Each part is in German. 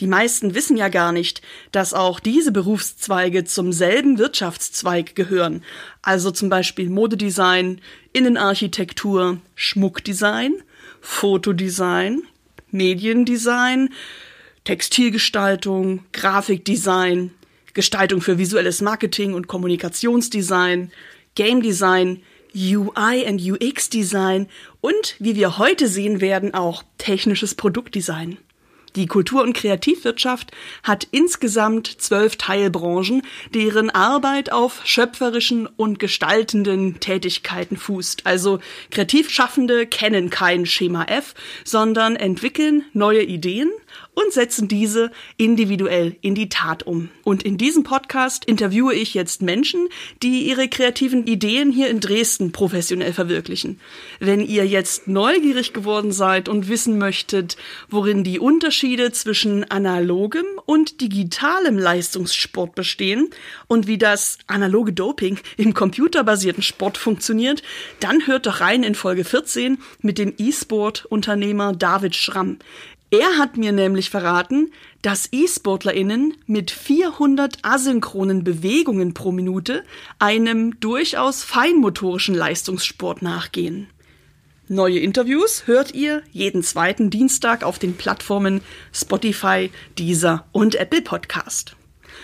Die meisten wissen ja gar nicht, dass auch diese Berufszweige zum selben Wirtschaftszweig gehören. Also zum Beispiel Modedesign, Innenarchitektur, Schmuckdesign, Fotodesign, Mediendesign, Textilgestaltung, Grafikdesign, Gestaltung für visuelles Marketing und Kommunikationsdesign, Game Design, UI und UX Design und, wie wir heute sehen werden, auch technisches Produktdesign. Die Kultur- und Kreativwirtschaft hat insgesamt zwölf Teilbranchen, deren Arbeit auf schöpferischen und gestaltenden Tätigkeiten fußt. Also Kreativschaffende kennen kein Schema F, sondern entwickeln neue Ideen und setzen diese individuell in die Tat um. Und in diesem Podcast interviewe ich jetzt Menschen, die ihre kreativen Ideen hier in Dresden professionell verwirklichen. Wenn ihr jetzt neugierig geworden seid und wissen möchtet, worin die Unterschiede zwischen analogem und digitalem Leistungssport bestehen und wie das analoge Doping im computerbasierten Sport funktioniert, dann hört doch rein in Folge 14 mit dem E-Sport-Unternehmer David Schramm. Er hat mir nämlich verraten, dass E-SportlerInnen mit 400 asynchronen Bewegungen pro Minute einem durchaus feinmotorischen Leistungssport nachgehen. Neue Interviews hört ihr jeden zweiten Dienstag auf den Plattformen Spotify, Deezer und Apple Podcast.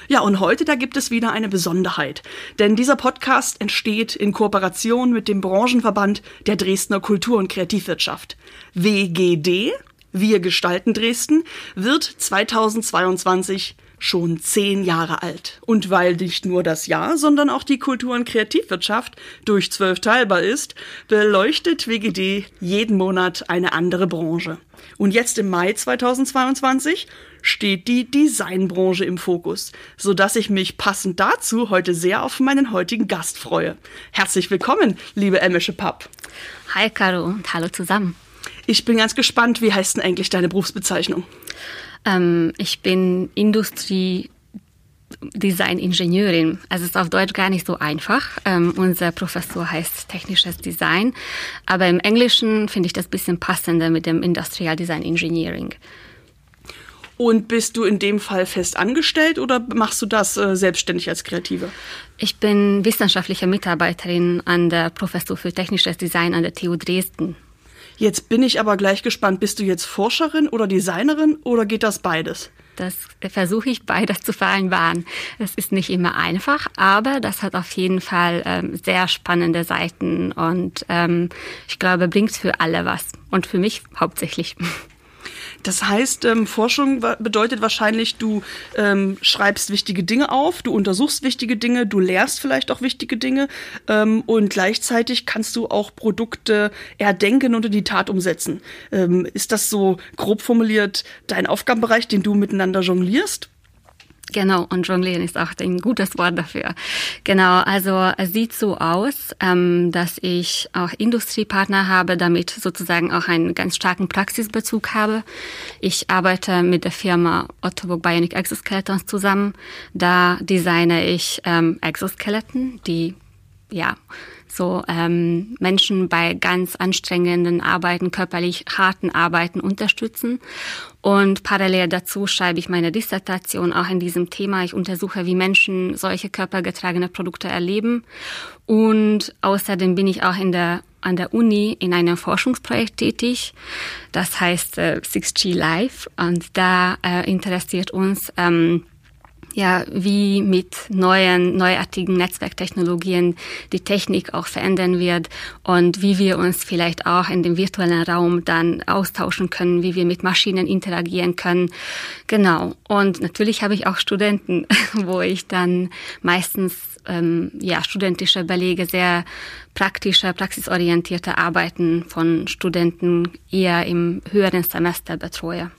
Ja, und heute, da gibt es wieder eine Besonderheit. Denn dieser Podcast entsteht in Kooperation mit dem Branchenverband der Dresdner Kultur- und Kreativwirtschaft. WGD wir gestalten Dresden wird 2022 schon zehn Jahre alt. Und weil nicht nur das Jahr, sondern auch die Kultur- und Kreativwirtschaft durch zwölf teilbar ist, beleuchtet WGD jeden Monat eine andere Branche. Und jetzt im Mai 2022 steht die Designbranche im Fokus, so dass ich mich passend dazu heute sehr auf meinen heutigen Gast freue. Herzlich willkommen, liebe Emmische Papp. Hi Caro und hallo zusammen. Ich bin ganz gespannt, wie heißt denn eigentlich deine Berufsbezeichnung? Ähm, ich bin Industrie Design-Ingenieurin. Also es ist auf Deutsch gar nicht so einfach. Ähm, unser Professor heißt technisches Design, aber im Englischen finde ich das ein bisschen passender mit dem Industrial Design Engineering. Und bist du in dem Fall fest angestellt oder machst du das äh, selbstständig als Kreative? Ich bin wissenschaftliche Mitarbeiterin an der Professur für technisches Design an der TU Dresden. Jetzt bin ich aber gleich gespannt, bist du jetzt Forscherin oder Designerin oder geht das beides? Das versuche ich beides zu vereinbaren. Es ist nicht immer einfach, aber das hat auf jeden Fall ähm, sehr spannende Seiten und ähm, ich glaube, bringt für alle was und für mich hauptsächlich. Das heißt, ähm, Forschung bedeutet wahrscheinlich, du ähm, schreibst wichtige Dinge auf, du untersuchst wichtige Dinge, du lehrst vielleicht auch wichtige Dinge ähm, und gleichzeitig kannst du auch Produkte erdenken und in die Tat umsetzen. Ähm, ist das so grob formuliert dein Aufgabenbereich, den du miteinander jonglierst? Genau, und jonglieren ist auch ein gutes Wort dafür. Genau, also es sieht so aus, ähm, dass ich auch Industriepartner habe, damit sozusagen auch einen ganz starken Praxisbezug habe. Ich arbeite mit der Firma Ottoburg Bionic Exoskeletons zusammen. Da designe ich ähm, Exoskeletten, die ja so ähm, Menschen bei ganz anstrengenden Arbeiten, körperlich harten Arbeiten unterstützen. Und parallel dazu schreibe ich meine Dissertation auch in diesem Thema. Ich untersuche, wie Menschen solche körpergetragene Produkte erleben. Und außerdem bin ich auch in der an der Uni in einem Forschungsprojekt tätig. Das heißt äh, 6G Live. Und da äh, interessiert uns ähm, ja, wie mit neuen, neuartigen Netzwerktechnologien die Technik auch verändern wird und wie wir uns vielleicht auch in dem virtuellen Raum dann austauschen können, wie wir mit Maschinen interagieren können. Genau. Und natürlich habe ich auch Studenten, wo ich dann meistens ähm, ja, studentische Belege, sehr praktische, praxisorientierte Arbeiten von Studenten eher im höheren Semester betreue.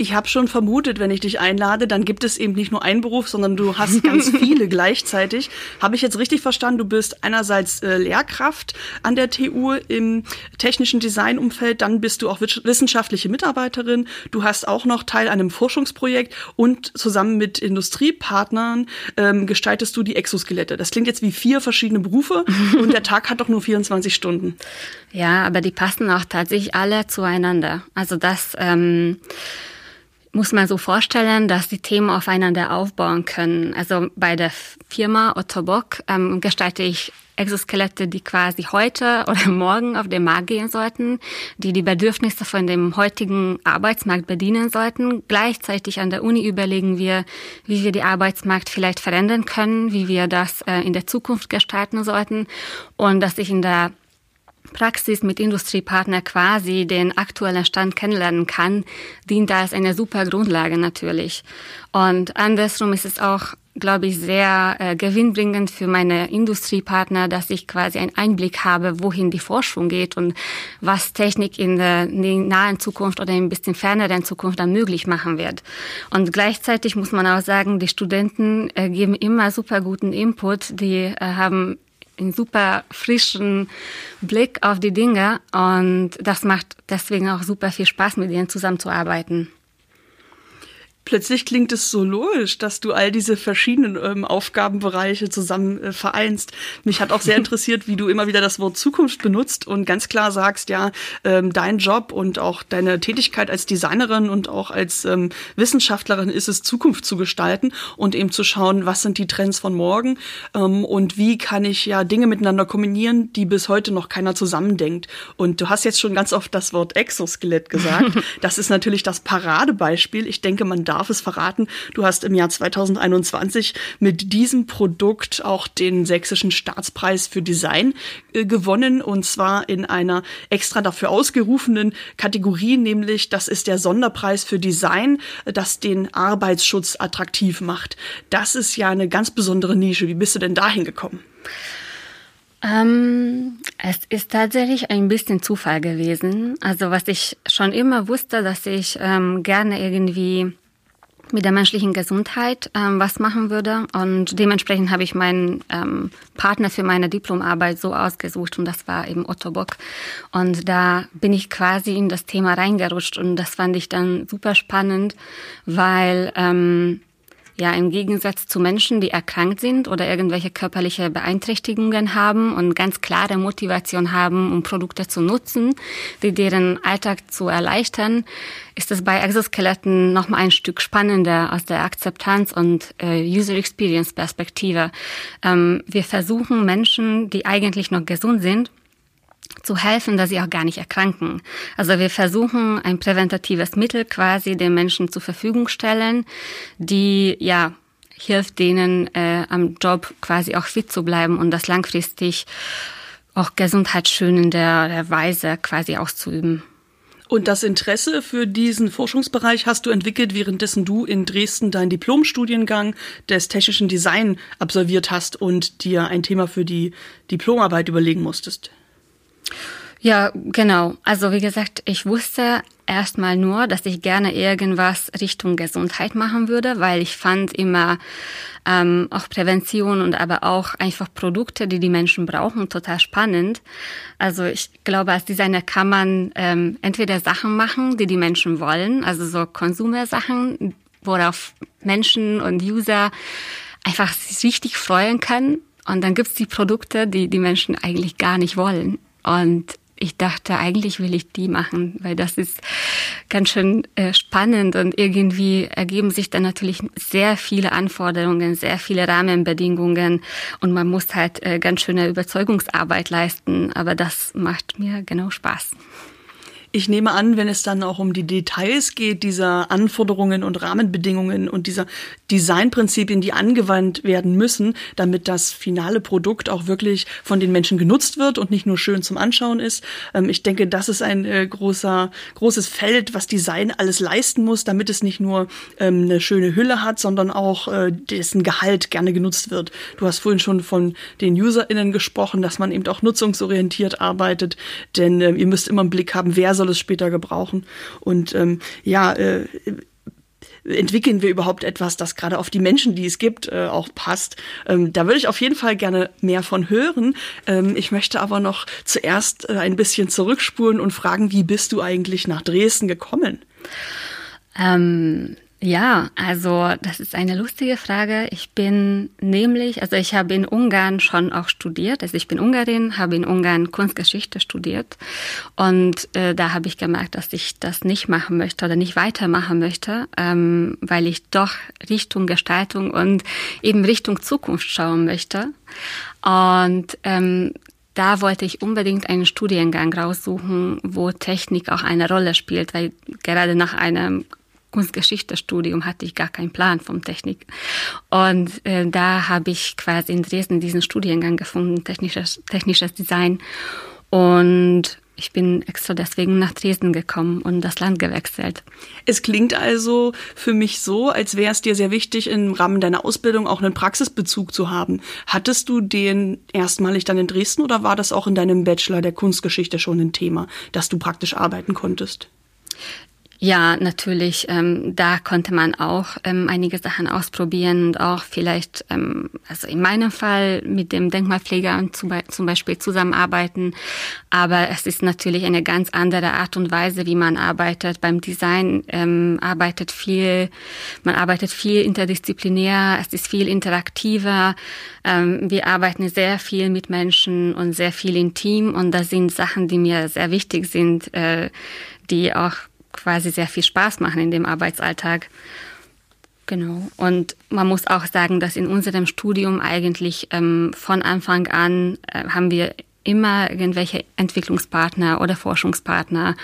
Ich habe schon vermutet, wenn ich dich einlade, dann gibt es eben nicht nur einen Beruf, sondern du hast ganz viele gleichzeitig. Habe ich jetzt richtig verstanden? Du bist einerseits äh, Lehrkraft an der TU im technischen Designumfeld, dann bist du auch wissenschaftliche Mitarbeiterin. Du hast auch noch Teil an einem Forschungsprojekt und zusammen mit Industriepartnern ähm, gestaltest du die Exoskelette. Das klingt jetzt wie vier verschiedene Berufe und der Tag hat doch nur 24 Stunden. Ja, aber die passen auch tatsächlich alle zueinander. Also das ähm, muss man so vorstellen, dass die Themen aufeinander aufbauen können. Also bei der Firma Otto Bock ähm, gestalte ich Exoskelette, die quasi heute oder morgen auf den Markt gehen sollten, die die Bedürfnisse von dem heutigen Arbeitsmarkt bedienen sollten. Gleichzeitig an der Uni überlegen wir, wie wir die Arbeitsmarkt vielleicht verändern können, wie wir das äh, in der Zukunft gestalten sollten und dass ich in der Praxis mit Industriepartner quasi den aktuellen Stand kennenlernen kann, dient als eine super Grundlage natürlich. Und andersrum ist es auch, glaube ich, sehr äh, gewinnbringend für meine Industriepartner, dass ich quasi einen Einblick habe, wohin die Forschung geht und was Technik in der nahen Zukunft oder ein bisschen ferneren Zukunft dann möglich machen wird. Und gleichzeitig muss man auch sagen, die Studenten äh, geben immer super guten Input, die äh, haben einen super frischen Blick auf die Dinge und das macht deswegen auch super viel Spaß, mit ihnen zusammenzuarbeiten. Plötzlich klingt es so logisch, dass du all diese verschiedenen ähm, Aufgabenbereiche zusammen äh, vereinst. Mich hat auch sehr interessiert, wie du immer wieder das Wort Zukunft benutzt und ganz klar sagst, ja, ähm, dein Job und auch deine Tätigkeit als Designerin und auch als ähm, Wissenschaftlerin ist es, Zukunft zu gestalten und eben zu schauen, was sind die Trends von morgen ähm, und wie kann ich ja Dinge miteinander kombinieren, die bis heute noch keiner zusammendenkt. Und du hast jetzt schon ganz oft das Wort Exoskelett gesagt. Das ist natürlich das Paradebeispiel. Ich denke, man darf darf es verraten, du hast im Jahr 2021 mit diesem Produkt auch den Sächsischen Staatspreis für Design äh, gewonnen und zwar in einer extra dafür ausgerufenen Kategorie, nämlich das ist der Sonderpreis für Design, das den Arbeitsschutz attraktiv macht. Das ist ja eine ganz besondere Nische. Wie bist du denn dahin gekommen? Ähm, es ist tatsächlich ein bisschen Zufall gewesen. Also was ich schon immer wusste, dass ich ähm, gerne irgendwie mit der menschlichen Gesundheit ähm, was machen würde. Und dementsprechend habe ich meinen ähm, Partner für meine Diplomarbeit so ausgesucht und das war eben Otto Bock. Und da bin ich quasi in das Thema reingerutscht und das fand ich dann super spannend, weil ähm, ja, im Gegensatz zu Menschen, die erkrankt sind oder irgendwelche körperliche Beeinträchtigungen haben und ganz klare Motivation haben, um Produkte zu nutzen, die deren Alltag zu erleichtern, ist es bei Exoskeletten noch mal ein Stück spannender aus der Akzeptanz und äh, User Experience Perspektive. Ähm, wir versuchen Menschen, die eigentlich noch gesund sind, zu helfen, dass sie auch gar nicht erkranken. Also wir versuchen ein präventatives Mittel quasi den Menschen zur Verfügung stellen, die ja hilft denen äh, am Job quasi auch fit zu bleiben und das langfristig auch gesundheitsschönende Weise quasi auszuüben. Und das Interesse für diesen Forschungsbereich hast du entwickelt, währenddessen du in Dresden deinen Diplomstudiengang des technischen Design absolviert hast und dir ein Thema für die Diplomarbeit überlegen musstest. Ja, genau. Also wie gesagt, ich wusste erstmal nur, dass ich gerne irgendwas Richtung Gesundheit machen würde, weil ich fand immer ähm, auch Prävention und aber auch einfach Produkte, die die Menschen brauchen, total spannend. Also ich glaube, als Designer kann man ähm, entweder Sachen machen, die die Menschen wollen, also so Konsumersachen, worauf Menschen und User einfach sich richtig freuen können. Und dann gibt's die Produkte, die die Menschen eigentlich gar nicht wollen. Und ich dachte, eigentlich will ich die machen, weil das ist ganz schön äh, spannend und irgendwie ergeben sich dann natürlich sehr viele Anforderungen, sehr viele Rahmenbedingungen und man muss halt äh, ganz schöne Überzeugungsarbeit leisten, aber das macht mir genau Spaß. Ich nehme an, wenn es dann auch um die Details geht, dieser Anforderungen und Rahmenbedingungen und dieser Designprinzipien, die angewandt werden müssen, damit das finale Produkt auch wirklich von den Menschen genutzt wird und nicht nur schön zum Anschauen ist. Ähm, ich denke, das ist ein äh, großer, großes Feld, was Design alles leisten muss, damit es nicht nur ähm, eine schöne Hülle hat, sondern auch äh, dessen Gehalt gerne genutzt wird. Du hast vorhin schon von den UserInnen gesprochen, dass man eben auch nutzungsorientiert arbeitet, denn äh, ihr müsst immer im Blick haben, wer soll es später gebrauchen? Und ähm, ja, äh, entwickeln wir überhaupt etwas, das gerade auf die Menschen, die es gibt, äh, auch passt. Ähm, da würde ich auf jeden Fall gerne mehr von hören. Ähm, ich möchte aber noch zuerst äh, ein bisschen zurückspulen und fragen, wie bist du eigentlich nach Dresden gekommen? Ähm, ja, also das ist eine lustige Frage. Ich bin nämlich, also ich habe in Ungarn schon auch studiert. Also ich bin Ungarin, habe in Ungarn Kunstgeschichte studiert und äh, da habe ich gemerkt, dass ich das nicht machen möchte oder nicht weitermachen möchte, ähm, weil ich doch Richtung Gestaltung und eben Richtung Zukunft schauen möchte. Und ähm, da wollte ich unbedingt einen Studiengang raussuchen, wo Technik auch eine Rolle spielt, weil gerade nach einem Kunstgeschichtestudium hatte ich gar keinen Plan vom Technik. Und äh, da habe ich quasi in Dresden diesen Studiengang gefunden, technisches, technisches Design. Und ich bin extra deswegen nach Dresden gekommen und das Land gewechselt. Es klingt also für mich so, als wäre es dir sehr wichtig, im Rahmen deiner Ausbildung auch einen Praxisbezug zu haben. Hattest du den erstmalig dann in Dresden oder war das auch in deinem Bachelor der Kunstgeschichte schon ein Thema, dass du praktisch arbeiten konntest? Ja, natürlich. Ähm, da konnte man auch ähm, einige Sachen ausprobieren und auch vielleicht, ähm, also in meinem Fall mit dem Denkmalpfleger zum, zum Beispiel zusammenarbeiten. Aber es ist natürlich eine ganz andere Art und Weise, wie man arbeitet. Beim Design ähm, arbeitet viel, man arbeitet viel interdisziplinär, es ist viel interaktiver. Ähm, wir arbeiten sehr viel mit Menschen und sehr viel im Team und das sind Sachen, die mir sehr wichtig sind, äh, die auch quasi sehr viel Spaß machen in dem Arbeitsalltag. Genau. Und man muss auch sagen, dass in unserem Studium eigentlich ähm, von Anfang an äh, haben wir immer irgendwelche Entwicklungspartner oder Forschungspartner,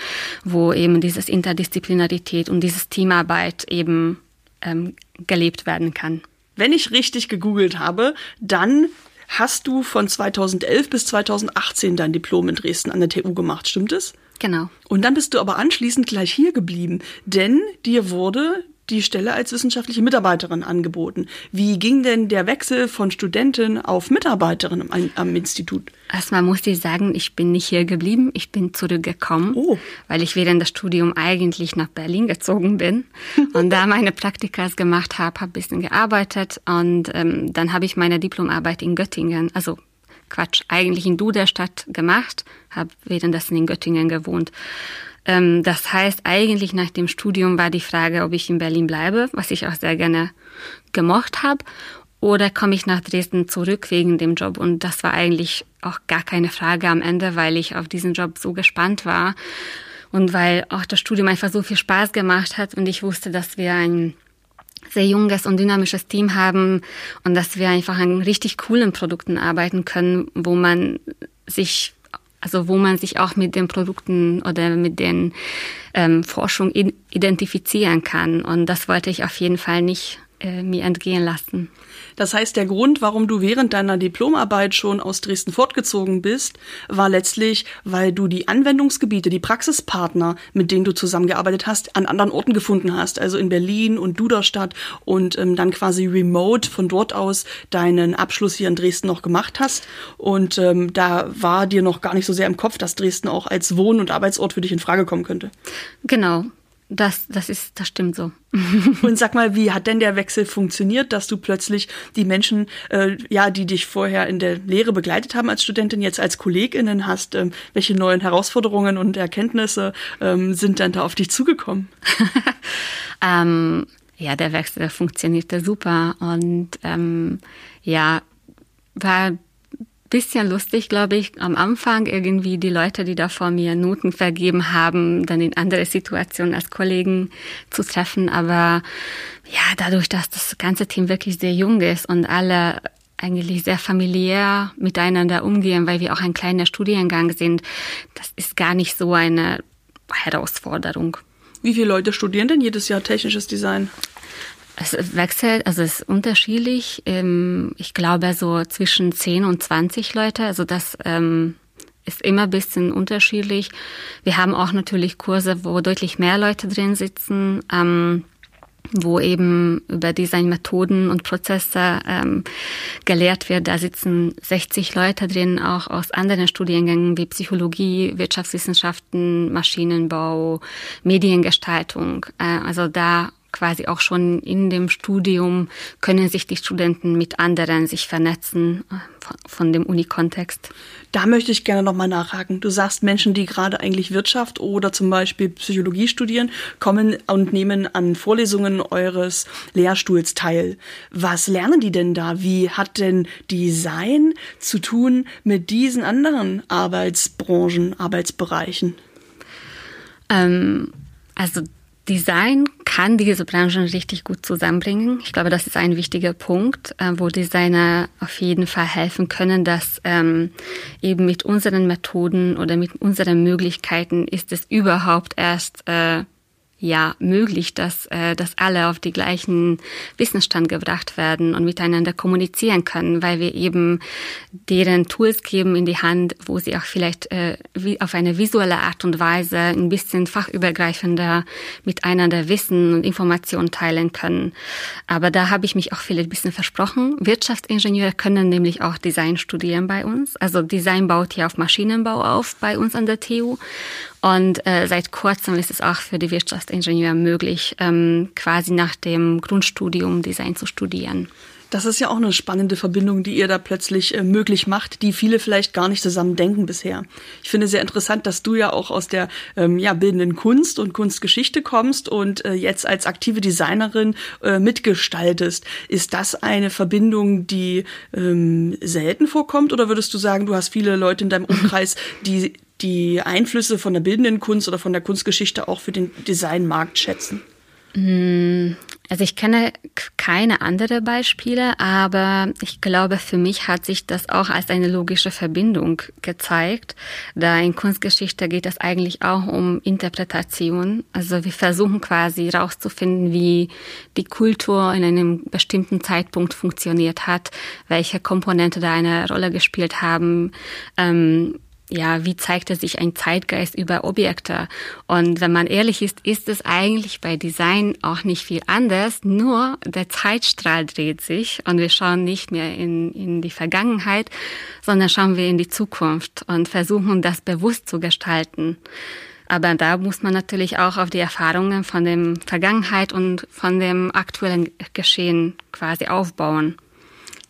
wo eben dieses Interdisziplinarität und dieses Teamarbeit eben ähm, gelebt werden kann. Wenn ich richtig gegoogelt habe, dann hast du von 2011 bis 2018 dein Diplom in Dresden an der TU gemacht, stimmt es? Genau. Und dann bist du aber anschließend gleich hier geblieben, denn dir wurde die Stelle als wissenschaftliche Mitarbeiterin angeboten. Wie ging denn der Wechsel von Studentin auf Mitarbeiterin am, am Institut? Erstmal muss ich sagen, ich bin nicht hier geblieben, ich bin zurückgekommen, oh. weil ich während des Studiums eigentlich nach Berlin gezogen bin und da meine Praktikas gemacht habe, habe ein bisschen gearbeitet und ähm, dann habe ich meine Diplomarbeit in Göttingen, also Quatsch, eigentlich in Duderstadt gemacht, habe währenddessen in Göttingen gewohnt. Ähm, das heißt, eigentlich nach dem Studium war die Frage, ob ich in Berlin bleibe, was ich auch sehr gerne gemocht habe, oder komme ich nach Dresden zurück wegen dem Job. Und das war eigentlich auch gar keine Frage am Ende, weil ich auf diesen Job so gespannt war und weil auch das Studium einfach so viel Spaß gemacht hat und ich wusste, dass wir ein sehr junges und dynamisches Team haben und dass wir einfach an richtig coolen Produkten arbeiten können, wo man sich also wo man sich auch mit den Produkten oder mit den ähm, Forschung identifizieren kann. Und das wollte ich auf jeden Fall nicht äh, mir entgehen lassen. Das heißt, der Grund, warum du während deiner Diplomarbeit schon aus Dresden fortgezogen bist, war letztlich, weil du die Anwendungsgebiete, die Praxispartner, mit denen du zusammengearbeitet hast, an anderen Orten gefunden hast, also in Berlin und Duderstadt und ähm, dann quasi remote von dort aus deinen Abschluss hier in Dresden noch gemacht hast. Und ähm, da war dir noch gar nicht so sehr im Kopf, dass Dresden auch als Wohn- und Arbeitsort für dich in Frage kommen könnte. Genau, das, das ist, das stimmt so. Und sag mal, wie hat denn der Wechsel funktioniert, dass du plötzlich die Menschen, äh, ja, die dich vorher in der Lehre begleitet haben als Studentin, jetzt als KollegInnen hast? Ähm, welche neuen Herausforderungen und Erkenntnisse ähm, sind dann da auf dich zugekommen? ähm, ja, der Wechsel funktionierte super und ähm, ja, war bisschen lustig, glaube ich, am Anfang irgendwie die Leute, die da vor mir Noten vergeben haben, dann in andere Situationen als Kollegen zu treffen. Aber ja, dadurch, dass das ganze Team wirklich sehr jung ist und alle eigentlich sehr familiär miteinander umgehen, weil wir auch ein kleiner Studiengang sind, das ist gar nicht so eine Herausforderung. Wie viele Leute studieren denn jedes Jahr technisches Design? Es wechselt, also es ist unterschiedlich. Ähm, ich glaube so zwischen 10 und 20 Leute. Also das ähm, ist immer ein bisschen unterschiedlich. Wir haben auch natürlich Kurse, wo deutlich mehr Leute drin sitzen. Ähm, wo eben über Designmethoden und Prozesse gelehrt wird. Da sitzen 60 Leute drin, auch aus anderen Studiengängen wie Psychologie, Wirtschaftswissenschaften, Maschinenbau, Mediengestaltung. Äh, also da quasi auch schon in dem Studium können sich die Studenten mit anderen sich vernetzen von dem Unikontext. Da möchte ich gerne nochmal nachhaken. Du sagst, Menschen, die gerade eigentlich Wirtschaft oder zum Beispiel Psychologie studieren, kommen und nehmen an Vorlesungen eures Lehrstuhls teil. Was lernen die denn da? Wie hat denn Design zu tun mit diesen anderen Arbeitsbranchen, Arbeitsbereichen? Ähm, also Design kann diese Branchen richtig gut zusammenbringen. Ich glaube, das ist ein wichtiger Punkt, äh, wo Designer auf jeden Fall helfen können, dass ähm, eben mit unseren Methoden oder mit unseren Möglichkeiten ist es überhaupt erst äh, ja möglich, dass, äh, dass alle auf die gleichen Wissensstand gebracht werden und miteinander kommunizieren können, weil wir eben deren Tools geben in die Hand, wo sie auch vielleicht äh, wie auf eine visuelle Art und Weise ein bisschen fachübergreifender miteinander Wissen und Informationen teilen können. Aber da habe ich mich auch vielleicht ein bisschen versprochen. Wirtschaftsingenieure können nämlich auch Design studieren bei uns. Also Design baut ja auf Maschinenbau auf bei uns an der TU. Und äh, seit kurzem ist es auch für die Wirtschaftsingenieure möglich, ähm, quasi nach dem Grundstudium Design zu studieren. Das ist ja auch eine spannende Verbindung, die ihr da plötzlich äh, möglich macht, die viele vielleicht gar nicht zusammen denken bisher. Ich finde sehr interessant, dass du ja auch aus der ähm, ja, bildenden Kunst und Kunstgeschichte kommst und äh, jetzt als aktive Designerin äh, mitgestaltest. Ist das eine Verbindung, die ähm, selten vorkommt oder würdest du sagen, du hast viele Leute in deinem Umkreis, die die Einflüsse von der bildenden Kunst oder von der Kunstgeschichte auch für den Designmarkt schätzen? Hm, also ich kenne keine andere Beispiele, aber ich glaube, für mich hat sich das auch als eine logische Verbindung gezeigt. Da in Kunstgeschichte geht es eigentlich auch um Interpretation. Also wir versuchen quasi herauszufinden, wie die Kultur in einem bestimmten Zeitpunkt funktioniert hat, welche Komponente da eine Rolle gespielt haben. Ähm, ja, wie zeigte sich ein Zeitgeist über Objekte? Und wenn man ehrlich ist, ist es eigentlich bei Design auch nicht viel anders, nur der Zeitstrahl dreht sich und wir schauen nicht mehr in, in die Vergangenheit, sondern schauen wir in die Zukunft und versuchen das bewusst zu gestalten. Aber da muss man natürlich auch auf die Erfahrungen von dem Vergangenheit und von dem aktuellen Geschehen quasi aufbauen.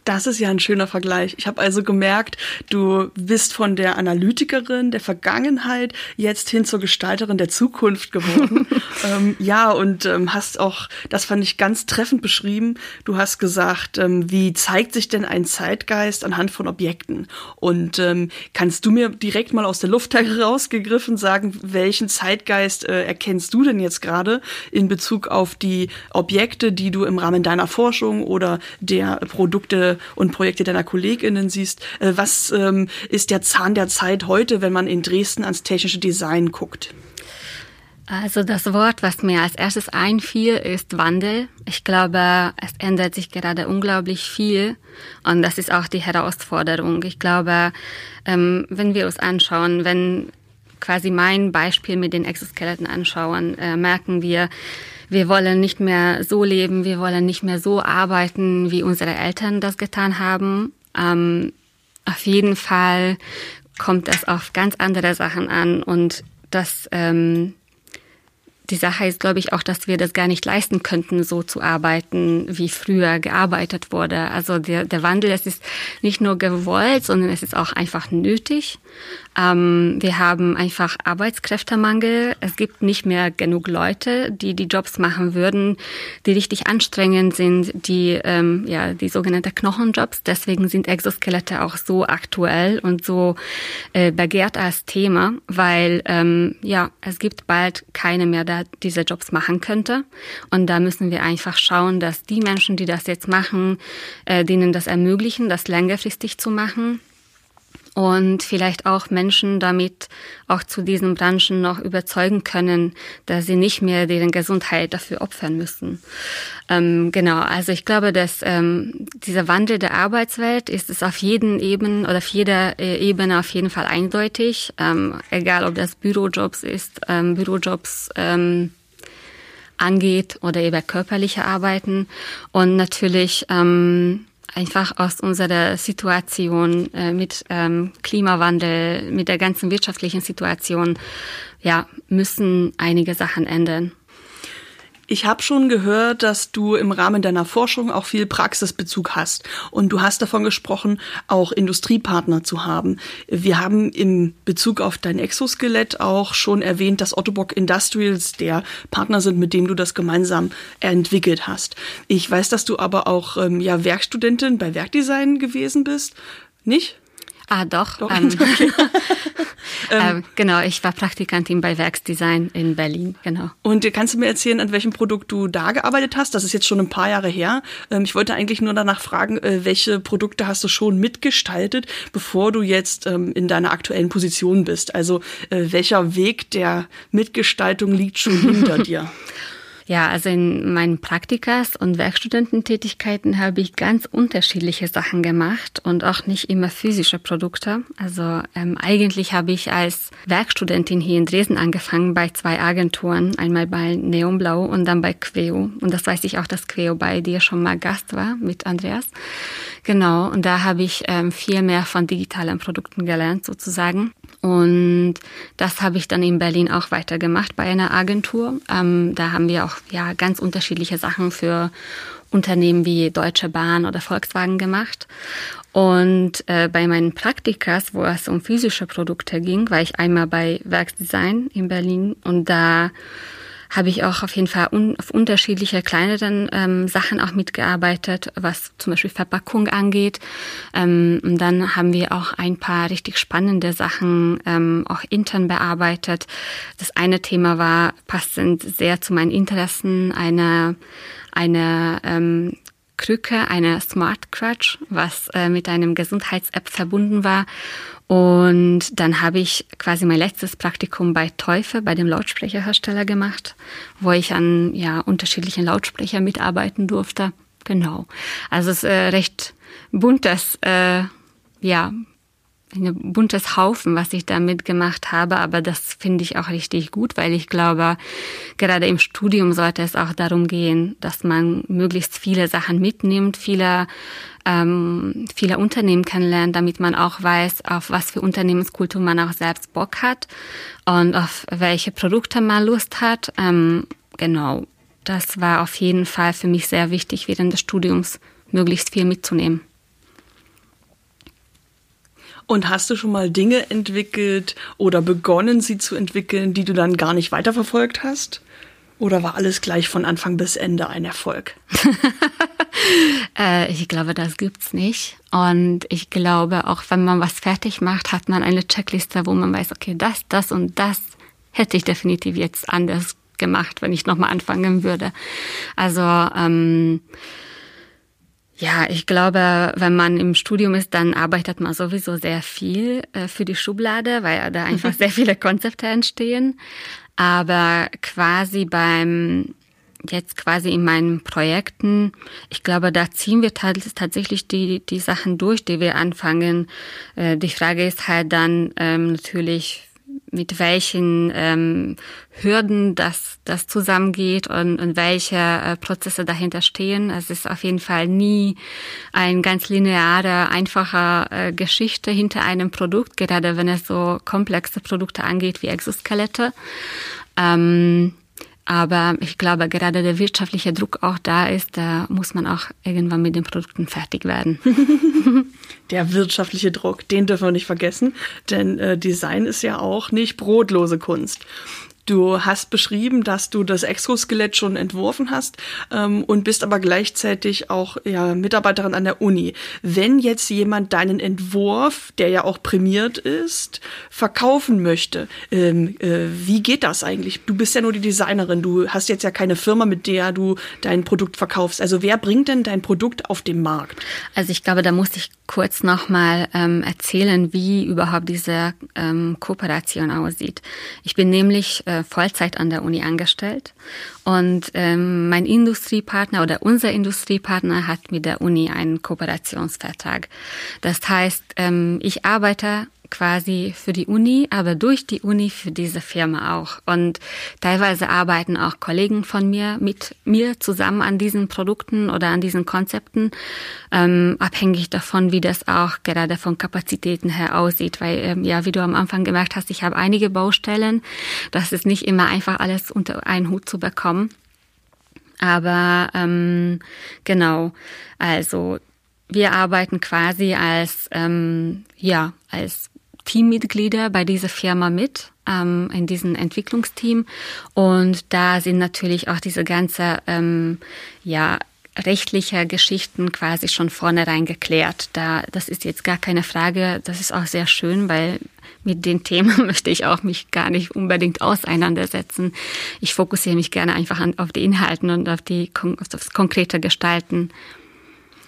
Das ist ja ein schöner Vergleich. Ich habe also gemerkt, du bist von der Analytikerin der Vergangenheit jetzt hin zur Gestalterin der Zukunft geworden. ähm, ja, und ähm, hast auch, das fand ich ganz treffend beschrieben, du hast gesagt, ähm, wie zeigt sich denn ein Zeitgeist anhand von Objekten? Und ähm, kannst du mir direkt mal aus der Luft herausgegriffen sagen, welchen Zeitgeist äh, erkennst du denn jetzt gerade in Bezug auf die Objekte, die du im Rahmen deiner Forschung oder der Produkte und Projekte deiner KollegInnen siehst. Äh, was ähm, ist der Zahn der Zeit heute, wenn man in Dresden ans technische Design guckt? Also das Wort, was mir als erstes einfiel, ist Wandel. Ich glaube, es ändert sich gerade unglaublich viel und das ist auch die Herausforderung. Ich glaube, ähm, wenn wir uns anschauen, wenn quasi mein Beispiel mit den Exoskeletten anschauen, äh, merken wir, wir wollen nicht mehr so leben, wir wollen nicht mehr so arbeiten, wie unsere Eltern das getan haben. Ähm, auf jeden Fall kommt es auf ganz andere Sachen an und das ähm, die Sache ist, glaube ich, auch, dass wir das gar nicht leisten könnten, so zu arbeiten, wie früher gearbeitet wurde. Also der, der Wandel, es ist nicht nur gewollt, sondern es ist auch einfach nötig. Ähm, wir haben einfach Arbeitskräftemangel. Es gibt nicht mehr genug Leute, die die Jobs machen würden, die richtig anstrengend sind, die ähm, ja die sogenannten Knochenjobs. Deswegen sind Exoskelette auch so aktuell und so äh, begehrt als Thema, weil ähm, ja es gibt bald keine mehr, der diese Jobs machen könnte. Und da müssen wir einfach schauen, dass die Menschen, die das jetzt machen, äh, denen das ermöglichen, das längerfristig zu machen und vielleicht auch Menschen damit auch zu diesen Branchen noch überzeugen können, dass sie nicht mehr deren Gesundheit dafür opfern müssen. Ähm, genau, also ich glaube, dass ähm, dieser Wandel der Arbeitswelt ist es auf jeden Ebenen oder auf jeder äh, Ebene auf jeden Fall eindeutig, ähm, egal ob das Bürojobs ist, ähm, Bürojobs ähm, angeht oder über körperliche Arbeiten und natürlich ähm, einfach aus unserer Situation äh, mit ähm, Klimawandel, mit der ganzen wirtschaftlichen Situation, ja, müssen einige Sachen ändern. Ich habe schon gehört, dass du im Rahmen deiner Forschung auch viel Praxisbezug hast. Und du hast davon gesprochen, auch Industriepartner zu haben. Wir haben im Bezug auf dein Exoskelett auch schon erwähnt, dass Ottobock Industrials der Partner sind, mit dem du das gemeinsam entwickelt hast. Ich weiß, dass du aber auch ähm, ja, Werkstudentin bei Werkdesign gewesen bist. Nicht? Ah, doch. doch. Ähm, okay. ähm, genau, ich war Praktikantin bei Werksdesign in Berlin, genau. Und kannst du mir erzählen, an welchem Produkt du da gearbeitet hast? Das ist jetzt schon ein paar Jahre her. Ähm, ich wollte eigentlich nur danach fragen, äh, welche Produkte hast du schon mitgestaltet, bevor du jetzt ähm, in deiner aktuellen Position bist? Also äh, welcher Weg der Mitgestaltung liegt schon hinter dir? Ja, also in meinen Praktikas und Werkstudententätigkeiten habe ich ganz unterschiedliche Sachen gemacht und auch nicht immer physische Produkte. Also ähm, eigentlich habe ich als Werkstudentin hier in Dresden angefangen bei zwei Agenturen, einmal bei Neonblau und dann bei Queo. Und das weiß ich auch, dass Queo bei dir schon mal Gast war mit Andreas. Genau, und da habe ich ähm, viel mehr von digitalen Produkten gelernt sozusagen. Und das habe ich dann in Berlin auch weitergemacht bei einer Agentur. Ähm, da haben wir auch ja ganz unterschiedliche Sachen für Unternehmen wie Deutsche Bahn oder Volkswagen gemacht. Und äh, bei meinen Praktikas, wo es um physische Produkte ging, war ich einmal bei Werksdesign in Berlin und da habe ich auch auf jeden Fall un auf unterschiedliche kleineren ähm, Sachen auch mitgearbeitet, was zum Beispiel Verpackung angeht. Ähm, und dann haben wir auch ein paar richtig spannende Sachen ähm, auch intern bearbeitet. Das eine Thema war passend sehr zu meinen Interessen, eine eine ähm, Krücke, eine Smart Crutch, was äh, mit einem Gesundheits-App verbunden war. Und dann habe ich quasi mein letztes Praktikum bei Teufel, bei dem Lautsprecherhersteller gemacht, wo ich an ja, unterschiedlichen Lautsprechern mitarbeiten durfte. Genau. Also es ist äh, recht buntes, äh, ja, ein buntes Haufen, was ich da mitgemacht habe, aber das finde ich auch richtig gut, weil ich glaube, gerade im Studium sollte es auch darum gehen, dass man möglichst viele Sachen mitnimmt, viele ähm, viele Unternehmen kennenlernt, damit man auch weiß, auf was für Unternehmenskultur man auch selbst Bock hat und auf welche Produkte man Lust hat. Ähm, genau, das war auf jeden Fall für mich sehr wichtig, während des Studiums möglichst viel mitzunehmen. Und hast du schon mal Dinge entwickelt oder begonnen, sie zu entwickeln, die du dann gar nicht weiterverfolgt hast? Oder war alles gleich von Anfang bis Ende ein Erfolg? äh, ich glaube, das gibt's nicht. Und ich glaube, auch wenn man was fertig macht, hat man eine Checkliste, wo man weiß, okay, das, das und das hätte ich definitiv jetzt anders gemacht, wenn ich nochmal anfangen würde. Also ähm, ja, ich glaube, wenn man im Studium ist, dann arbeitet man sowieso sehr viel äh, für die Schublade, weil da einfach sehr viele Konzepte entstehen. Aber quasi beim, jetzt quasi in meinen Projekten, ich glaube, da ziehen wir tatsächlich die, die Sachen durch, die wir anfangen. Äh, die Frage ist halt dann ähm, natürlich, mit welchen ähm, Hürden das, das zusammengeht und, und welche äh, Prozesse dahinter stehen. Es ist auf jeden Fall nie ein ganz linearer, einfacher äh, Geschichte hinter einem Produkt, gerade wenn es so komplexe Produkte angeht wie Exoskelette. Ähm, aber ich glaube, gerade der wirtschaftliche Druck auch da ist, da muss man auch irgendwann mit den Produkten fertig werden. der wirtschaftliche Druck, den dürfen wir nicht vergessen, denn äh, Design ist ja auch nicht brotlose Kunst. Du hast beschrieben, dass du das Exoskelett schon entworfen hast ähm, und bist aber gleichzeitig auch ja, Mitarbeiterin an der Uni. Wenn jetzt jemand deinen Entwurf, der ja auch prämiert ist, verkaufen möchte, ähm, äh, wie geht das eigentlich? Du bist ja nur die Designerin, du hast jetzt ja keine Firma, mit der du dein Produkt verkaufst. Also wer bringt denn dein Produkt auf den Markt? Also ich glaube, da muss ich kurz nochmal ähm, erzählen, wie überhaupt diese ähm, Kooperation aussieht. Ich bin nämlich Vollzeit an der Uni angestellt und ähm, mein Industriepartner oder unser Industriepartner hat mit der Uni einen Kooperationsvertrag. Das heißt, ähm, ich arbeite quasi für die Uni, aber durch die Uni für diese Firma auch. Und teilweise arbeiten auch Kollegen von mir mit mir zusammen an diesen Produkten oder an diesen Konzepten, ähm, abhängig davon, wie das auch gerade von Kapazitäten her aussieht. Weil, ähm, ja, wie du am Anfang gemerkt hast, ich habe einige Baustellen. Das ist nicht immer einfach alles unter einen Hut zu bekommen. Aber ähm, genau, also wir arbeiten quasi als ähm, ja als Teammitglieder bei dieser Firma mit ähm, in diesem Entwicklungsteam und da sind natürlich auch diese ganze ähm, ja rechtliche Geschichten quasi schon vornherein geklärt. Da, das ist jetzt gar keine Frage. Das ist auch sehr schön, weil mit den Themen möchte ich auch mich gar nicht unbedingt auseinandersetzen. Ich fokussiere mich gerne einfach an, auf die Inhalten und auf die auf das konkrete Gestalten.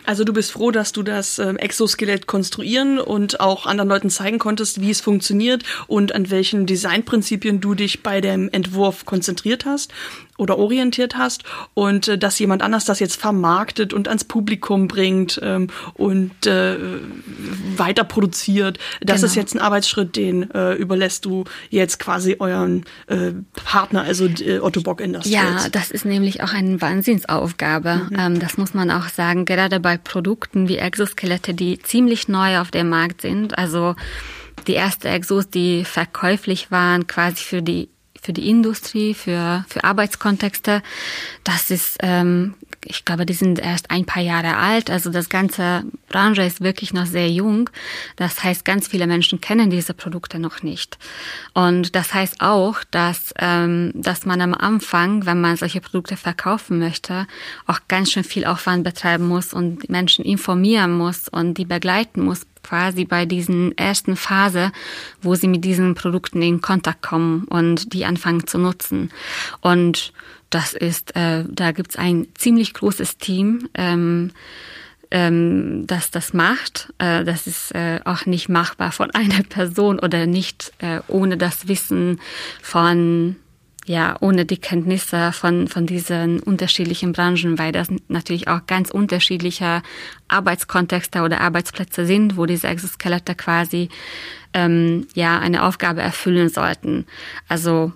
Also du bist froh, dass du das ähm, Exoskelett konstruieren und auch anderen Leuten zeigen konntest, wie es funktioniert und an welchen Designprinzipien du dich bei dem Entwurf konzentriert hast oder orientiert hast und äh, dass jemand anders das jetzt vermarktet und ans Publikum bringt ähm, und äh, weiter produziert. Das genau. ist jetzt ein Arbeitsschritt, den äh, überlässt du jetzt quasi euren äh, Partner, also äh, Otto Bock Industries. Ja, das ist nämlich auch eine Wahnsinnsaufgabe. Mhm. Ähm, das muss man auch sagen, gerade bei Produkten wie Exoskelette, die ziemlich neu auf dem Markt sind. Also die erste Exos, die verkäuflich waren, quasi für die für die Industrie, für, für Arbeitskontexte. Das ist, ähm, ich glaube, die sind erst ein paar Jahre alt. Also das ganze Branche ist wirklich noch sehr jung. Das heißt, ganz viele Menschen kennen diese Produkte noch nicht. Und das heißt auch, dass, ähm, dass man am Anfang, wenn man solche Produkte verkaufen möchte, auch ganz schön viel Aufwand betreiben muss und Menschen informieren muss und die begleiten muss quasi bei diesen ersten Phase, wo sie mit diesen Produkten in Kontakt kommen und die anfangen zu nutzen. Und das ist, äh, da gibt's ein ziemlich großes Team. Ähm, ähm, das das macht. Äh, das ist äh, auch nicht machbar von einer Person oder nicht äh, ohne das Wissen von ja, ohne die Kenntnisse von, von diesen unterschiedlichen Branchen, weil das natürlich auch ganz unterschiedliche Arbeitskontexte oder Arbeitsplätze sind, wo diese Exoskelette quasi ähm, ja eine Aufgabe erfüllen sollten. Also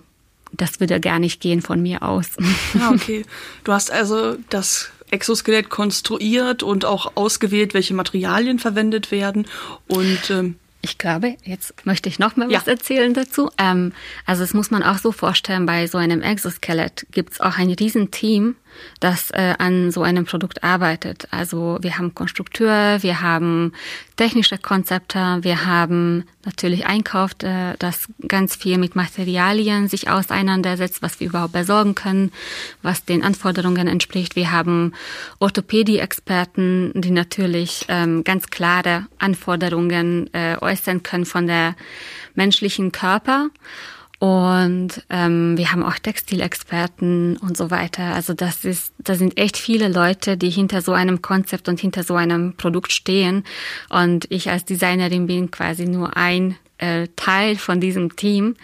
das würde gar nicht gehen von mir aus. Ja, ah, okay. Du hast also das Exoskelett konstruiert und auch ausgewählt, welche Materialien verwendet werden und ähm ich glaube, jetzt möchte ich noch mal was ja. erzählen dazu. Ähm, also es muss man auch so vorstellen, bei so einem Exoskelett gibt es auch ein Riesenteam, das äh, an so einem Produkt arbeitet. Also wir haben Konstrukteur, wir haben technische Konzepte, wir haben natürlich Einkauf, äh, das ganz viel mit Materialien sich auseinandersetzt, was wir überhaupt besorgen können, was den Anforderungen entspricht. Wir haben Orthopädie-Experten, die natürlich ähm, ganz klare Anforderungen äh, äußern können von der menschlichen Körper. Und ähm, wir haben auch Textilexperten und so weiter. Also das ist, da sind echt viele Leute, die hinter so einem Konzept und hinter so einem Produkt stehen. Und ich als Designerin bin quasi nur ein äh, Teil von diesem Team.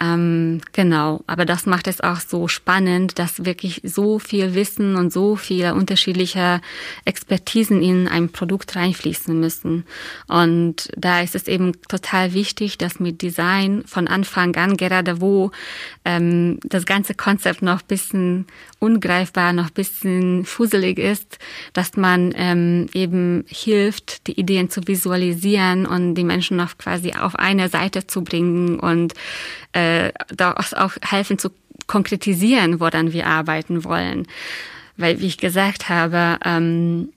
Ähm, genau, aber das macht es auch so spannend, dass wirklich so viel Wissen und so viele unterschiedliche Expertisen in ein Produkt reinfließen müssen. Und da ist es eben total wichtig, dass mit Design von Anfang an, gerade wo ähm, das ganze Konzept noch bisschen ungreifbar, noch bisschen fuselig ist, dass man ähm, eben hilft, die Ideen zu visualisieren und die Menschen noch quasi auf eine Seite zu bringen und äh, daraus auch helfen zu konkretisieren, woran wir arbeiten wollen. Weil, wie ich gesagt habe, ähm,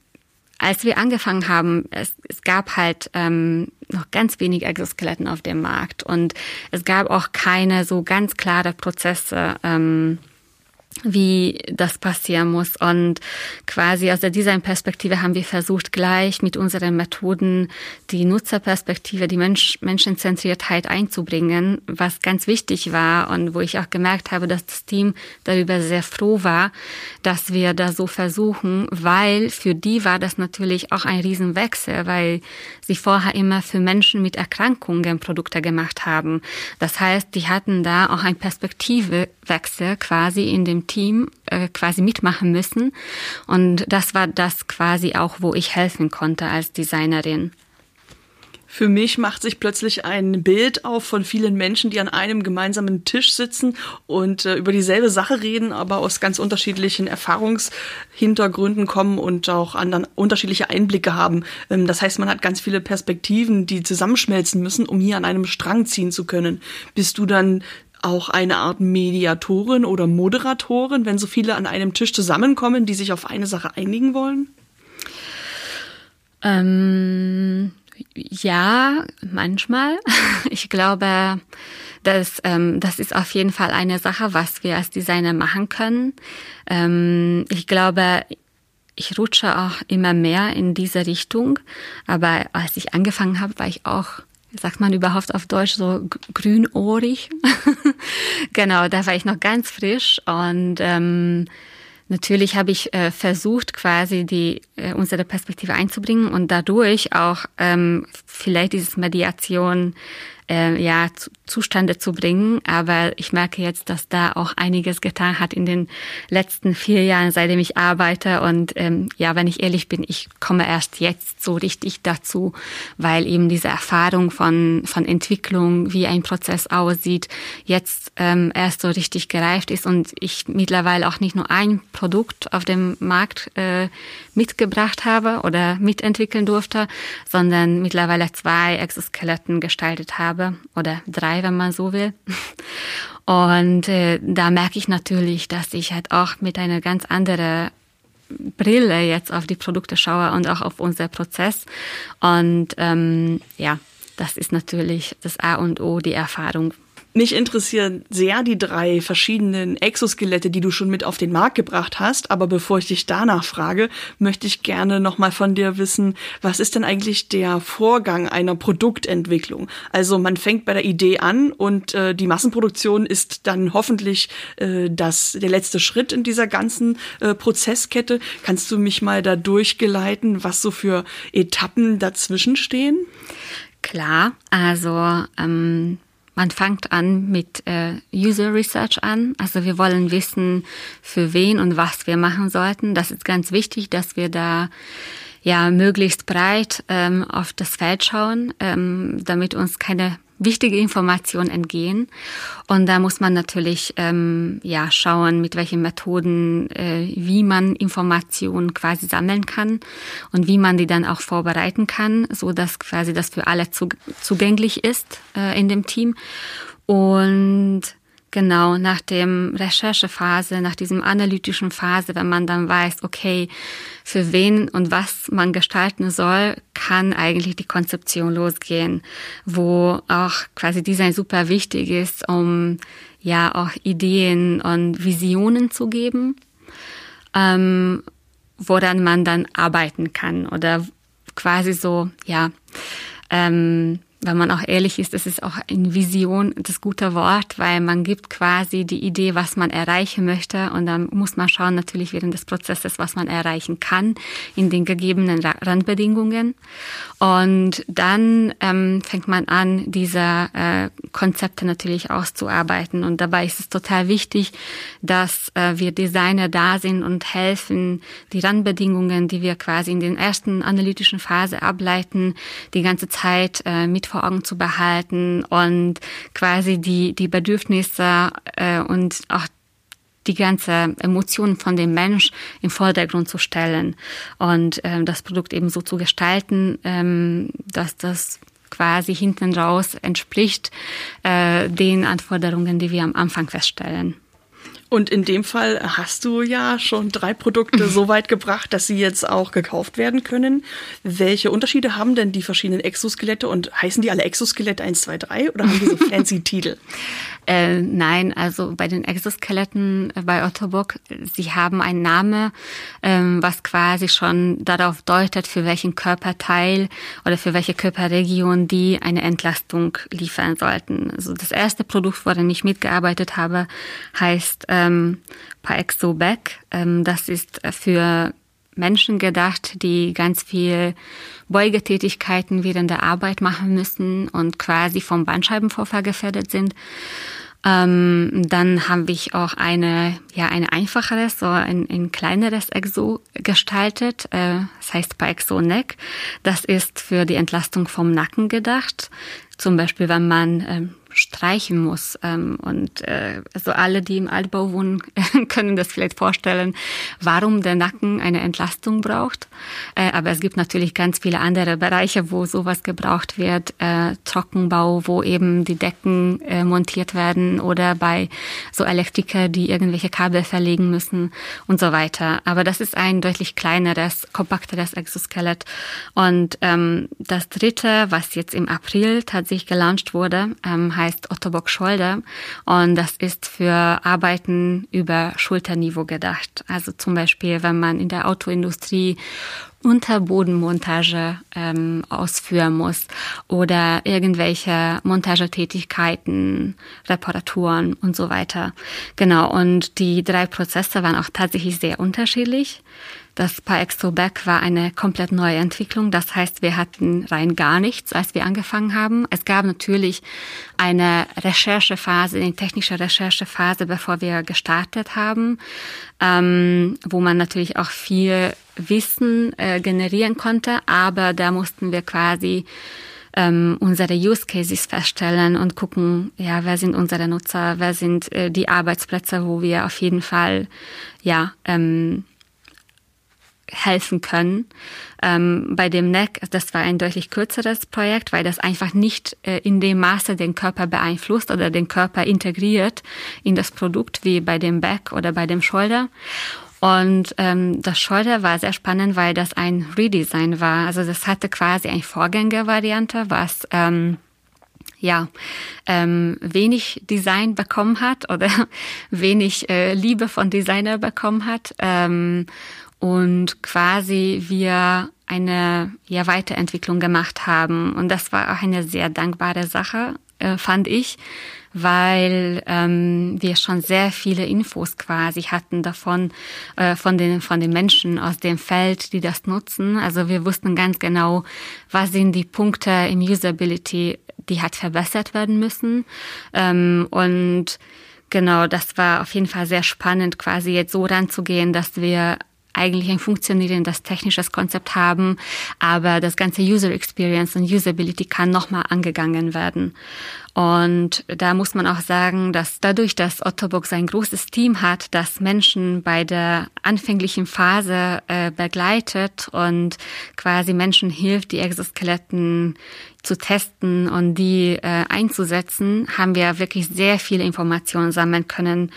als wir angefangen haben, es, es gab halt ähm, noch ganz wenig Exoskeletten auf dem Markt und es gab auch keine so ganz klare Prozesse. Ähm, wie das passieren muss. Und quasi aus der Designperspektive haben wir versucht, gleich mit unseren Methoden die Nutzerperspektive, die Mensch Menschenzentriertheit einzubringen, was ganz wichtig war und wo ich auch gemerkt habe, dass das Team darüber sehr froh war, dass wir da so versuchen, weil für die war das natürlich auch ein Riesenwechsel, weil sie vorher immer für Menschen mit Erkrankungen Produkte gemacht haben. Das heißt, die hatten da auch ein Perspektivewechsel quasi in dem Team äh, quasi mitmachen müssen. Und das war das quasi auch, wo ich helfen konnte als Designerin. Für mich macht sich plötzlich ein Bild auf von vielen Menschen, die an einem gemeinsamen Tisch sitzen und äh, über dieselbe Sache reden, aber aus ganz unterschiedlichen Erfahrungshintergründen kommen und auch anderen unterschiedliche Einblicke haben. Ähm, das heißt, man hat ganz viele Perspektiven, die zusammenschmelzen müssen, um hier an einem Strang ziehen zu können. Bist du dann auch eine Art Mediatorin oder Moderatorin, wenn so viele an einem Tisch zusammenkommen, die sich auf eine Sache einigen wollen? Ähm, ja, manchmal. Ich glaube, das, ähm, das ist auf jeden Fall eine Sache, was wir als Designer machen können. Ähm, ich glaube, ich rutsche auch immer mehr in diese Richtung. Aber als ich angefangen habe, war ich auch, sagt man überhaupt auf Deutsch, so grünohrig. genau, da war ich noch ganz frisch und ähm, Natürlich habe ich äh, versucht, quasi die äh, unsere Perspektive einzubringen und dadurch auch ähm, vielleicht dieses Mediation äh, ja, zu, zustande zu bringen. Aber ich merke jetzt, dass da auch einiges getan hat in den letzten vier Jahren, seitdem ich arbeite. Und ähm, ja, wenn ich ehrlich bin, ich komme erst jetzt so richtig dazu, weil eben diese Erfahrung von, von Entwicklung, wie ein Prozess aussieht, jetzt ähm, erst so richtig gereift ist und ich mittlerweile auch nicht nur ein Produkt auf dem Markt äh, mitgebracht habe oder mitentwickeln durfte, sondern mittlerweile zwei Exoskeletten gestaltet habe oder drei, wenn man so will. Und äh, da merke ich natürlich, dass ich halt auch mit einer ganz anderen Brille jetzt auf die Produkte schaue und auch auf unser Prozess. Und ähm, ja, das ist natürlich das A und O, die Erfahrung mich interessieren sehr die drei verschiedenen Exoskelette, die du schon mit auf den Markt gebracht hast. Aber bevor ich dich danach frage, möchte ich gerne nochmal von dir wissen, was ist denn eigentlich der Vorgang einer Produktentwicklung? Also man fängt bei der Idee an und äh, die Massenproduktion ist dann hoffentlich äh, das, der letzte Schritt in dieser ganzen äh, Prozesskette. Kannst du mich mal da durchgeleiten, was so für Etappen dazwischen stehen? Klar, also ähm man fängt an mit äh, User Research an. Also wir wollen wissen, für wen und was wir machen sollten. Das ist ganz wichtig, dass wir da ja möglichst breit ähm, auf das Feld schauen, ähm, damit uns keine wichtige Informationen entgehen. Und da muss man natürlich ähm, ja schauen, mit welchen Methoden, äh, wie man Informationen quasi sammeln kann und wie man die dann auch vorbereiten kann, so dass quasi das für alle zu, zugänglich ist äh, in dem Team. Und Genau, nach dem Recherchephase, nach diesem analytischen Phase, wenn man dann weiß, okay, für wen und was man gestalten soll, kann eigentlich die Konzeption losgehen, wo auch quasi Design super wichtig ist, um ja auch Ideen und Visionen zu geben, ähm, woran man dann arbeiten kann oder quasi so, ja, ähm, wenn man auch ehrlich ist, das ist auch in Vision das gute Wort, weil man gibt quasi die Idee, was man erreichen möchte. Und dann muss man schauen natürlich während des Prozesses, was man erreichen kann in den gegebenen Randbedingungen. Und dann ähm, fängt man an, diese äh, Konzepte natürlich auszuarbeiten. Und dabei ist es total wichtig, dass äh, wir Designer da sind und helfen, die Randbedingungen, die wir quasi in den ersten analytischen Phase ableiten, die ganze Zeit äh, mit vor Augen zu behalten und quasi die, die Bedürfnisse äh, und auch die ganze Emotion von dem Mensch im Vordergrund zu stellen und ähm, das Produkt eben so zu gestalten, ähm, dass das quasi hinten raus entspricht äh, den Anforderungen, die wir am Anfang feststellen. Und in dem Fall hast du ja schon drei Produkte so weit gebracht, dass sie jetzt auch gekauft werden können. Welche Unterschiede haben denn die verschiedenen Exoskelette und heißen die alle Exoskelette 1, 2, 3 oder haben die so fancy Titel? Äh, nein, also bei den Exoskeletten bei Ottobock, sie haben einen Namen, ähm, was quasi schon darauf deutet, für welchen Körperteil oder für welche Körperregion die eine Entlastung liefern sollten. Also das erste Produkt, woran ich mitgearbeitet habe, heißt ähm, Paexoback. Ähm, das ist für Menschen gedacht, die ganz viel Beugetätigkeiten während der Arbeit machen müssen und quasi vom Bandscheibenvorfall gefährdet sind. Ähm, dann habe ich auch eine, ja, ein einfacheres, so ein, ein kleineres Exo gestaltet. Äh, das heißt Paexo Neck. Das ist für die Entlastung vom Nacken gedacht. Zum Beispiel, wenn man ähm, streichen muss. Ähm, und äh, also alle, die im Altbau wohnen, können das vielleicht vorstellen, warum der Nacken eine Entlastung braucht. Äh, aber es gibt natürlich ganz viele andere Bereiche, wo sowas gebraucht wird. Äh, Trockenbau, wo eben die Decken äh, montiert werden oder bei so Elektriker, die irgendwelche Kabel verlegen müssen und so weiter. Aber das ist ein deutlich kleineres, kompakteres Exoskelett. Und ähm, das dritte, was jetzt im April tatsächlich gelauncht wurde, ähm, heißt Ottobock Scholder und das ist für Arbeiten über Schulterniveau gedacht. Also zum Beispiel, wenn man in der Autoindustrie Unterbodenmontage ähm, ausführen muss oder irgendwelche Montagetätigkeiten, Reparaturen und so weiter. Genau, und die drei Prozesse waren auch tatsächlich sehr unterschiedlich. Das Paexo Back war eine komplett neue Entwicklung. Das heißt, wir hatten rein gar nichts, als wir angefangen haben. Es gab natürlich eine Recherchephase, eine technische Recherchephase, bevor wir gestartet haben, ähm, wo man natürlich auch viel Wissen äh, generieren konnte. Aber da mussten wir quasi ähm, unsere Use Cases feststellen und gucken, ja, wer sind unsere Nutzer, wer sind äh, die Arbeitsplätze, wo wir auf jeden Fall ja ähm, helfen können. Ähm, bei dem NEC, das war ein deutlich kürzeres Projekt, weil das einfach nicht äh, in dem Maße den Körper beeinflusst oder den Körper integriert in das Produkt wie bei dem Back oder bei dem Shoulder. Und ähm, das Shoulder war sehr spannend, weil das ein Redesign war. Also das hatte quasi eine Vorgängervariante, was ähm, ja ähm, wenig Design bekommen hat oder wenig äh, Liebe von Designer bekommen hat. Ähm, und quasi wir eine ja, Weiterentwicklung gemacht haben. Und das war auch eine sehr dankbare Sache, äh, fand ich, weil ähm, wir schon sehr viele Infos quasi hatten davon, äh, von, den, von den Menschen aus dem Feld, die das nutzen. Also wir wussten ganz genau, was sind die Punkte im Usability, die hat verbessert werden müssen. Ähm, und Genau, das war auf jeden Fall sehr spannend, quasi jetzt so ranzugehen, dass wir eigentlich ein funktionierendes technisches Konzept haben, aber das ganze User Experience und Usability kann nochmal angegangen werden. Und da muss man auch sagen, dass dadurch, dass Ottobox ein großes Team hat, das Menschen bei der anfänglichen Phase äh, begleitet und quasi Menschen hilft, die Exoskeletten zu testen und die äh, einzusetzen, haben wir wirklich sehr viele Informationen sammeln können,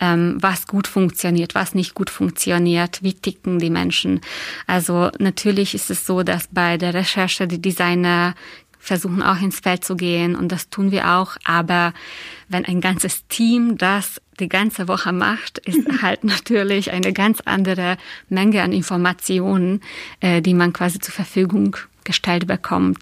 ähm, was gut funktioniert, was nicht gut funktioniert, wie ticken die Menschen. Also natürlich ist es so, dass bei der Recherche die Designer versuchen auch ins Feld zu gehen und das tun wir auch. Aber wenn ein ganzes Team das die ganze Woche macht, ist halt natürlich eine ganz andere Menge an Informationen, äh, die man quasi zur Verfügung gestellt bekommt.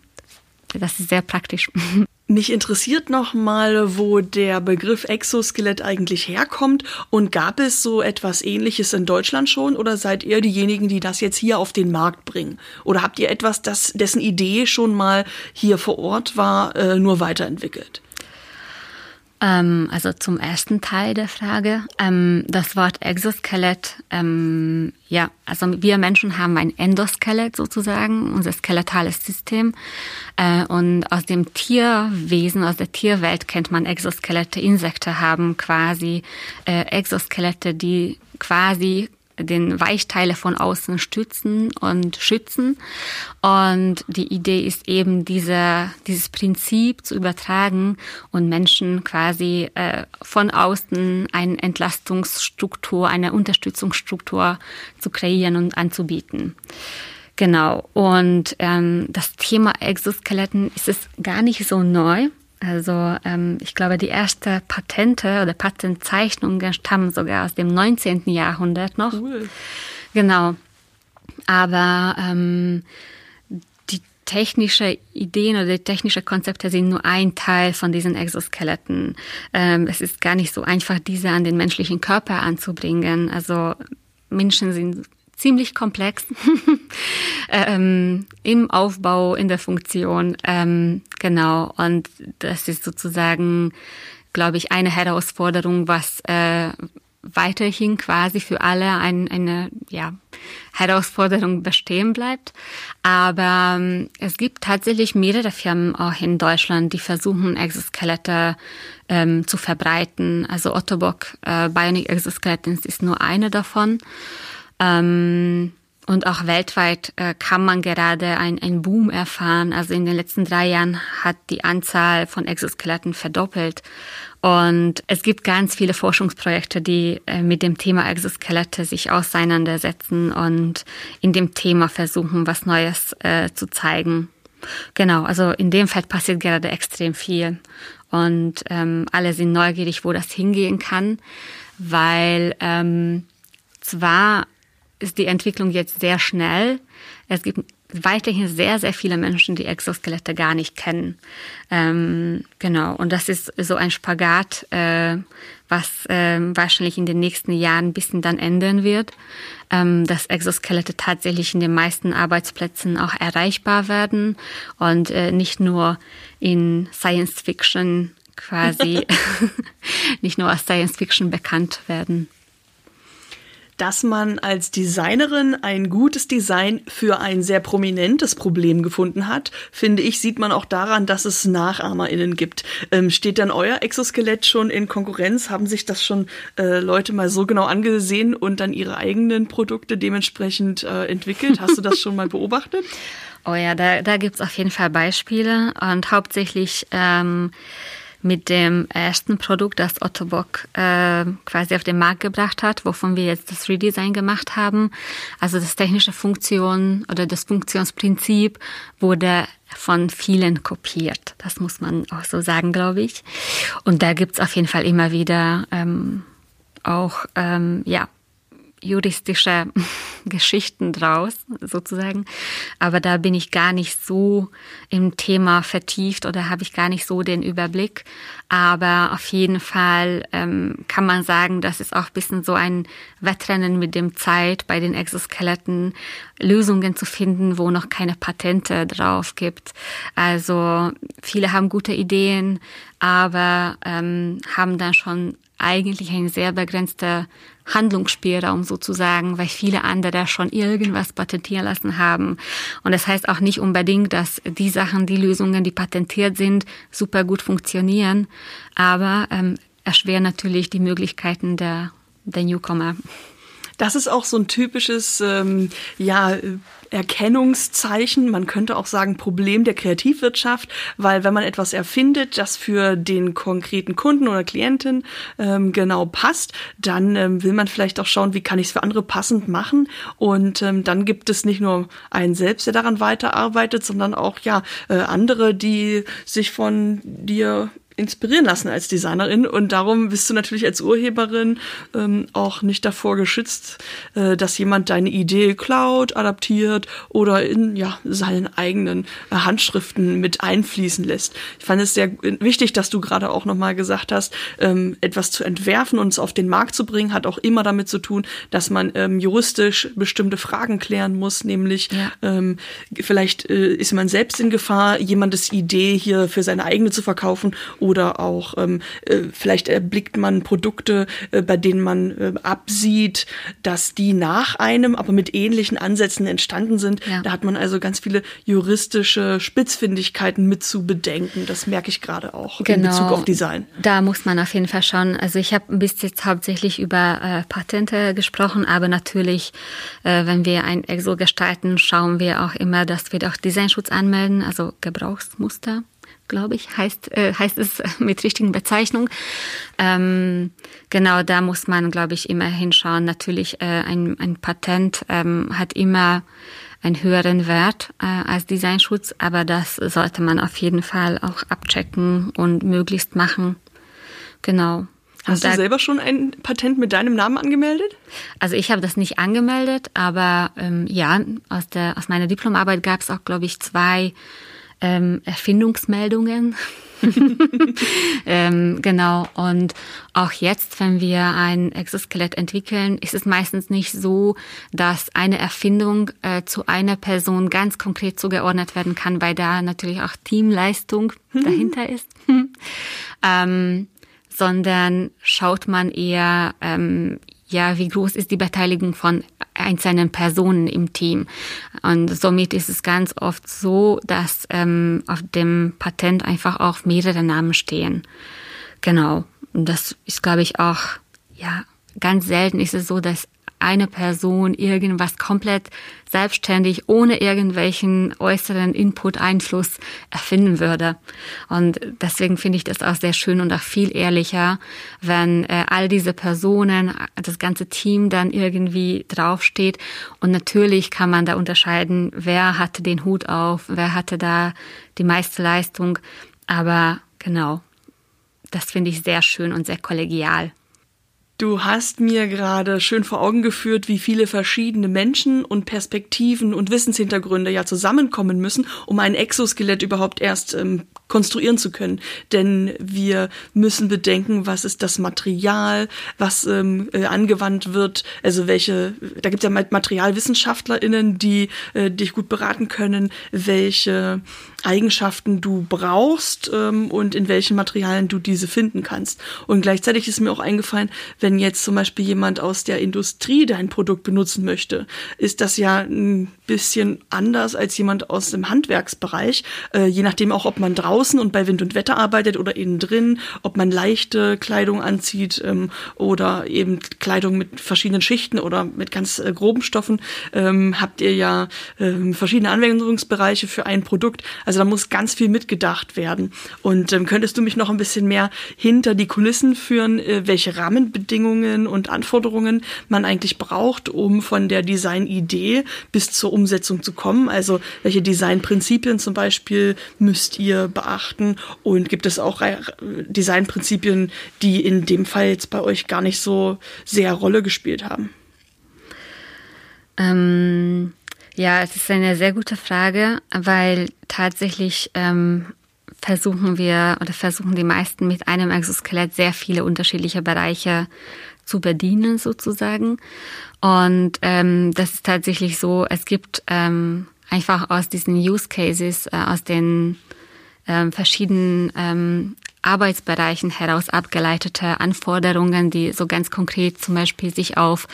Das ist sehr praktisch. Mich interessiert noch mal, wo der Begriff Exoskelett eigentlich herkommt und gab es so etwas ähnliches in Deutschland schon oder seid ihr diejenigen, die das jetzt hier auf den Markt bringen? Oder habt ihr etwas, das dessen Idee schon mal hier vor Ort war, äh, nur weiterentwickelt? Ähm, also zum ersten Teil der Frage. Ähm, das Wort Exoskelett, ähm, ja, also wir Menschen haben ein Endoskelett sozusagen, unser skeletales System. Äh, und aus dem Tierwesen, aus der Tierwelt kennt man Exoskelette. Insekten haben quasi äh, Exoskelette, die quasi den Weichteile von außen stützen und schützen. Und die Idee ist eben, diese, dieses Prinzip zu übertragen und Menschen quasi äh, von außen eine Entlastungsstruktur, eine Unterstützungsstruktur zu kreieren und anzubieten. Genau. Und ähm, das Thema Exoskeletten ist es gar nicht so neu. Also ähm, ich glaube, die erste Patente oder Patentzeichnungen stammen sogar aus dem 19. Jahrhundert noch. Cool. Genau. Aber ähm, die technische Ideen oder die technische Konzepte sind nur ein Teil von diesen Exoskeletten. Ähm, es ist gar nicht so einfach, diese an den menschlichen Körper anzubringen. Also Menschen sind ziemlich komplex ähm, im Aufbau, in der Funktion. Ähm, genau, und das ist sozusagen glaube ich, eine Herausforderung, was äh, weiterhin quasi für alle ein, eine ja, Herausforderung bestehen bleibt. Aber ähm, es gibt tatsächlich mehrere Firmen auch in Deutschland, die versuchen, Exoskelette ähm, zu verbreiten. Also Ottobock äh, Bionic Exoskeletons ist nur eine davon. Ähm, und auch weltweit äh, kann man gerade ein, ein Boom erfahren. Also in den letzten drei Jahren hat die Anzahl von Exoskeletten verdoppelt. Und es gibt ganz viele Forschungsprojekte, die äh, mit dem Thema Exoskelette sich auseinandersetzen und in dem Thema versuchen, was Neues äh, zu zeigen. Genau, also in dem Feld passiert gerade extrem viel. Und ähm, alle sind neugierig, wo das hingehen kann, weil ähm, zwar ist die Entwicklung jetzt sehr schnell. Es gibt weiterhin sehr, sehr viele Menschen, die Exoskelette gar nicht kennen. Ähm, genau, und das ist so ein Spagat, äh, was äh, wahrscheinlich in den nächsten Jahren ein bisschen dann ändern wird, ähm, dass Exoskelette tatsächlich in den meisten Arbeitsplätzen auch erreichbar werden und äh, nicht nur in Science Fiction quasi, nicht nur als Science Fiction bekannt werden dass man als Designerin ein gutes Design für ein sehr prominentes Problem gefunden hat, finde ich, sieht man auch daran, dass es NachahmerInnen gibt. Ähm, steht dann euer Exoskelett schon in Konkurrenz? Haben sich das schon äh, Leute mal so genau angesehen und dann ihre eigenen Produkte dementsprechend äh, entwickelt? Hast du das schon mal beobachtet? Oh ja, da, da gibt es auf jeden Fall Beispiele und hauptsächlich ähm, mit dem ersten Produkt, das Otto Bock äh, quasi auf den Markt gebracht hat, wovon wir jetzt das Redesign gemacht haben. Also das technische Funktion oder das Funktionsprinzip wurde von vielen kopiert. Das muss man auch so sagen, glaube ich. Und da gibt's auf jeden Fall immer wieder ähm, auch ähm, ja juristische Geschichten draus, sozusagen. Aber da bin ich gar nicht so im Thema vertieft oder habe ich gar nicht so den Überblick. Aber auf jeden Fall ähm, kann man sagen, das ist auch ein bisschen so ein Wettrennen mit dem Zeit bei den Exoskeletten, Lösungen zu finden, wo noch keine Patente drauf gibt. Also viele haben gute Ideen, aber ähm, haben dann schon eigentlich eine sehr begrenzte Handlungsspielraum sozusagen, weil viele andere schon irgendwas patentieren lassen haben. Und das heißt auch nicht unbedingt, dass die Sachen, die Lösungen, die patentiert sind, super gut funktionieren, aber ähm, erschweren natürlich die Möglichkeiten der, der Newcomer. Das ist auch so ein typisches, ähm, ja, Erkennungszeichen, man könnte auch sagen Problem der Kreativwirtschaft, weil wenn man etwas erfindet, das für den konkreten Kunden oder Klientin ähm, genau passt, dann ähm, will man vielleicht auch schauen, wie kann ich es für andere passend machen. Und ähm, dann gibt es nicht nur einen selbst, der daran weiterarbeitet, sondern auch ja äh, andere, die sich von dir inspirieren lassen als Designerin und darum bist du natürlich als Urheberin ähm, auch nicht davor geschützt, äh, dass jemand deine Idee klaut, adaptiert oder in ja seinen eigenen äh, Handschriften mit einfließen lässt. Ich fand es sehr wichtig, dass du gerade auch nochmal gesagt hast, ähm, etwas zu entwerfen und es auf den Markt zu bringen, hat auch immer damit zu tun, dass man ähm, juristisch bestimmte Fragen klären muss, nämlich ja. ähm, vielleicht äh, ist man selbst in Gefahr, jemandes Idee hier für seine eigene zu verkaufen oder auch ähm, äh, vielleicht erblickt man Produkte, äh, bei denen man äh, absieht, dass die nach einem, aber mit ähnlichen Ansätzen entstanden sind. Ja. Da hat man also ganz viele juristische Spitzfindigkeiten mit zu bedenken. Das merke ich gerade auch genau. in Bezug auf Design. Da muss man auf jeden Fall schauen. Also ich habe bis jetzt hauptsächlich über äh, Patente gesprochen, aber natürlich, äh, wenn wir ein Exo gestalten, schauen wir auch immer, dass wir auch Designschutz anmelden, also Gebrauchsmuster glaube ich, heißt, äh, heißt es mit richtigen Bezeichnung. Ähm, genau, da muss man, glaube ich, immer hinschauen. Natürlich, äh, ein, ein Patent ähm, hat immer einen höheren Wert äh, als Designschutz, aber das sollte man auf jeden Fall auch abchecken und möglichst machen. Genau. Hast da, du selber schon ein Patent mit deinem Namen angemeldet? Also ich habe das nicht angemeldet, aber ähm, ja, aus, der, aus meiner Diplomarbeit gab es auch, glaube ich, zwei ähm, Erfindungsmeldungen. ähm, genau. Und auch jetzt, wenn wir ein Exoskelett entwickeln, ist es meistens nicht so, dass eine Erfindung äh, zu einer Person ganz konkret zugeordnet werden kann, weil da natürlich auch Teamleistung dahinter ist. ähm, sondern schaut man eher, ähm, ja, wie groß ist die Beteiligung von einzelnen Personen im Team. Und somit ist es ganz oft so, dass ähm, auf dem Patent einfach auch mehrere Namen stehen. Genau. Und das ist, glaube ich, auch, ja, ganz selten ist es so, dass eine Person irgendwas komplett selbstständig, ohne irgendwelchen äußeren Input, Einfluss erfinden würde. Und deswegen finde ich das auch sehr schön und auch viel ehrlicher, wenn äh, all diese Personen, das ganze Team dann irgendwie draufsteht. Und natürlich kann man da unterscheiden, wer hatte den Hut auf, wer hatte da die meiste Leistung. Aber genau, das finde ich sehr schön und sehr kollegial. Du hast mir gerade schön vor Augen geführt, wie viele verschiedene Menschen und Perspektiven und Wissenshintergründe ja zusammenkommen müssen, um ein Exoskelett überhaupt erst ähm, konstruieren zu können. Denn wir müssen bedenken, was ist das Material, was ähm, äh, angewandt wird, also welche, da gibt es ja MaterialwissenschaftlerInnen, die äh, dich gut beraten können, welche Eigenschaften du brauchst ähm, und in welchen Materialien du diese finden kannst. Und gleichzeitig ist mir auch eingefallen, wenn jetzt zum Beispiel jemand aus der Industrie dein Produkt benutzen möchte, ist das ja ein bisschen anders als jemand aus dem Handwerksbereich, äh, je nachdem auch, ob man draußen und bei Wind und Wetter arbeitet oder innen drin, ob man leichte Kleidung anzieht ähm, oder eben Kleidung mit verschiedenen Schichten oder mit ganz äh, groben Stoffen, ähm, habt ihr ja ähm, verschiedene Anwendungsbereiche für ein Produkt. Also da muss ganz viel mitgedacht werden. Und ähm, könntest du mich noch ein bisschen mehr hinter die Kulissen führen, äh, welche Rahmenbedingungen und Anforderungen man eigentlich braucht, um von der Designidee bis zur Umsetzung zu kommen? Also welche Designprinzipien zum Beispiel müsst ihr beachten? Und gibt es auch Designprinzipien, die in dem Fall jetzt bei euch gar nicht so sehr Rolle gespielt haben? Ähm, ja, es ist eine sehr gute Frage, weil tatsächlich ähm, versuchen wir oder versuchen die meisten mit einem Exoskelett sehr viele unterschiedliche Bereiche zu bedienen sozusagen. Und ähm, das ist tatsächlich so, es gibt ähm, einfach aus diesen Use Cases, äh, aus den ähm, verschiedenen ähm, Arbeitsbereichen heraus abgeleitete Anforderungen, die so ganz konkret zum Beispiel sich auf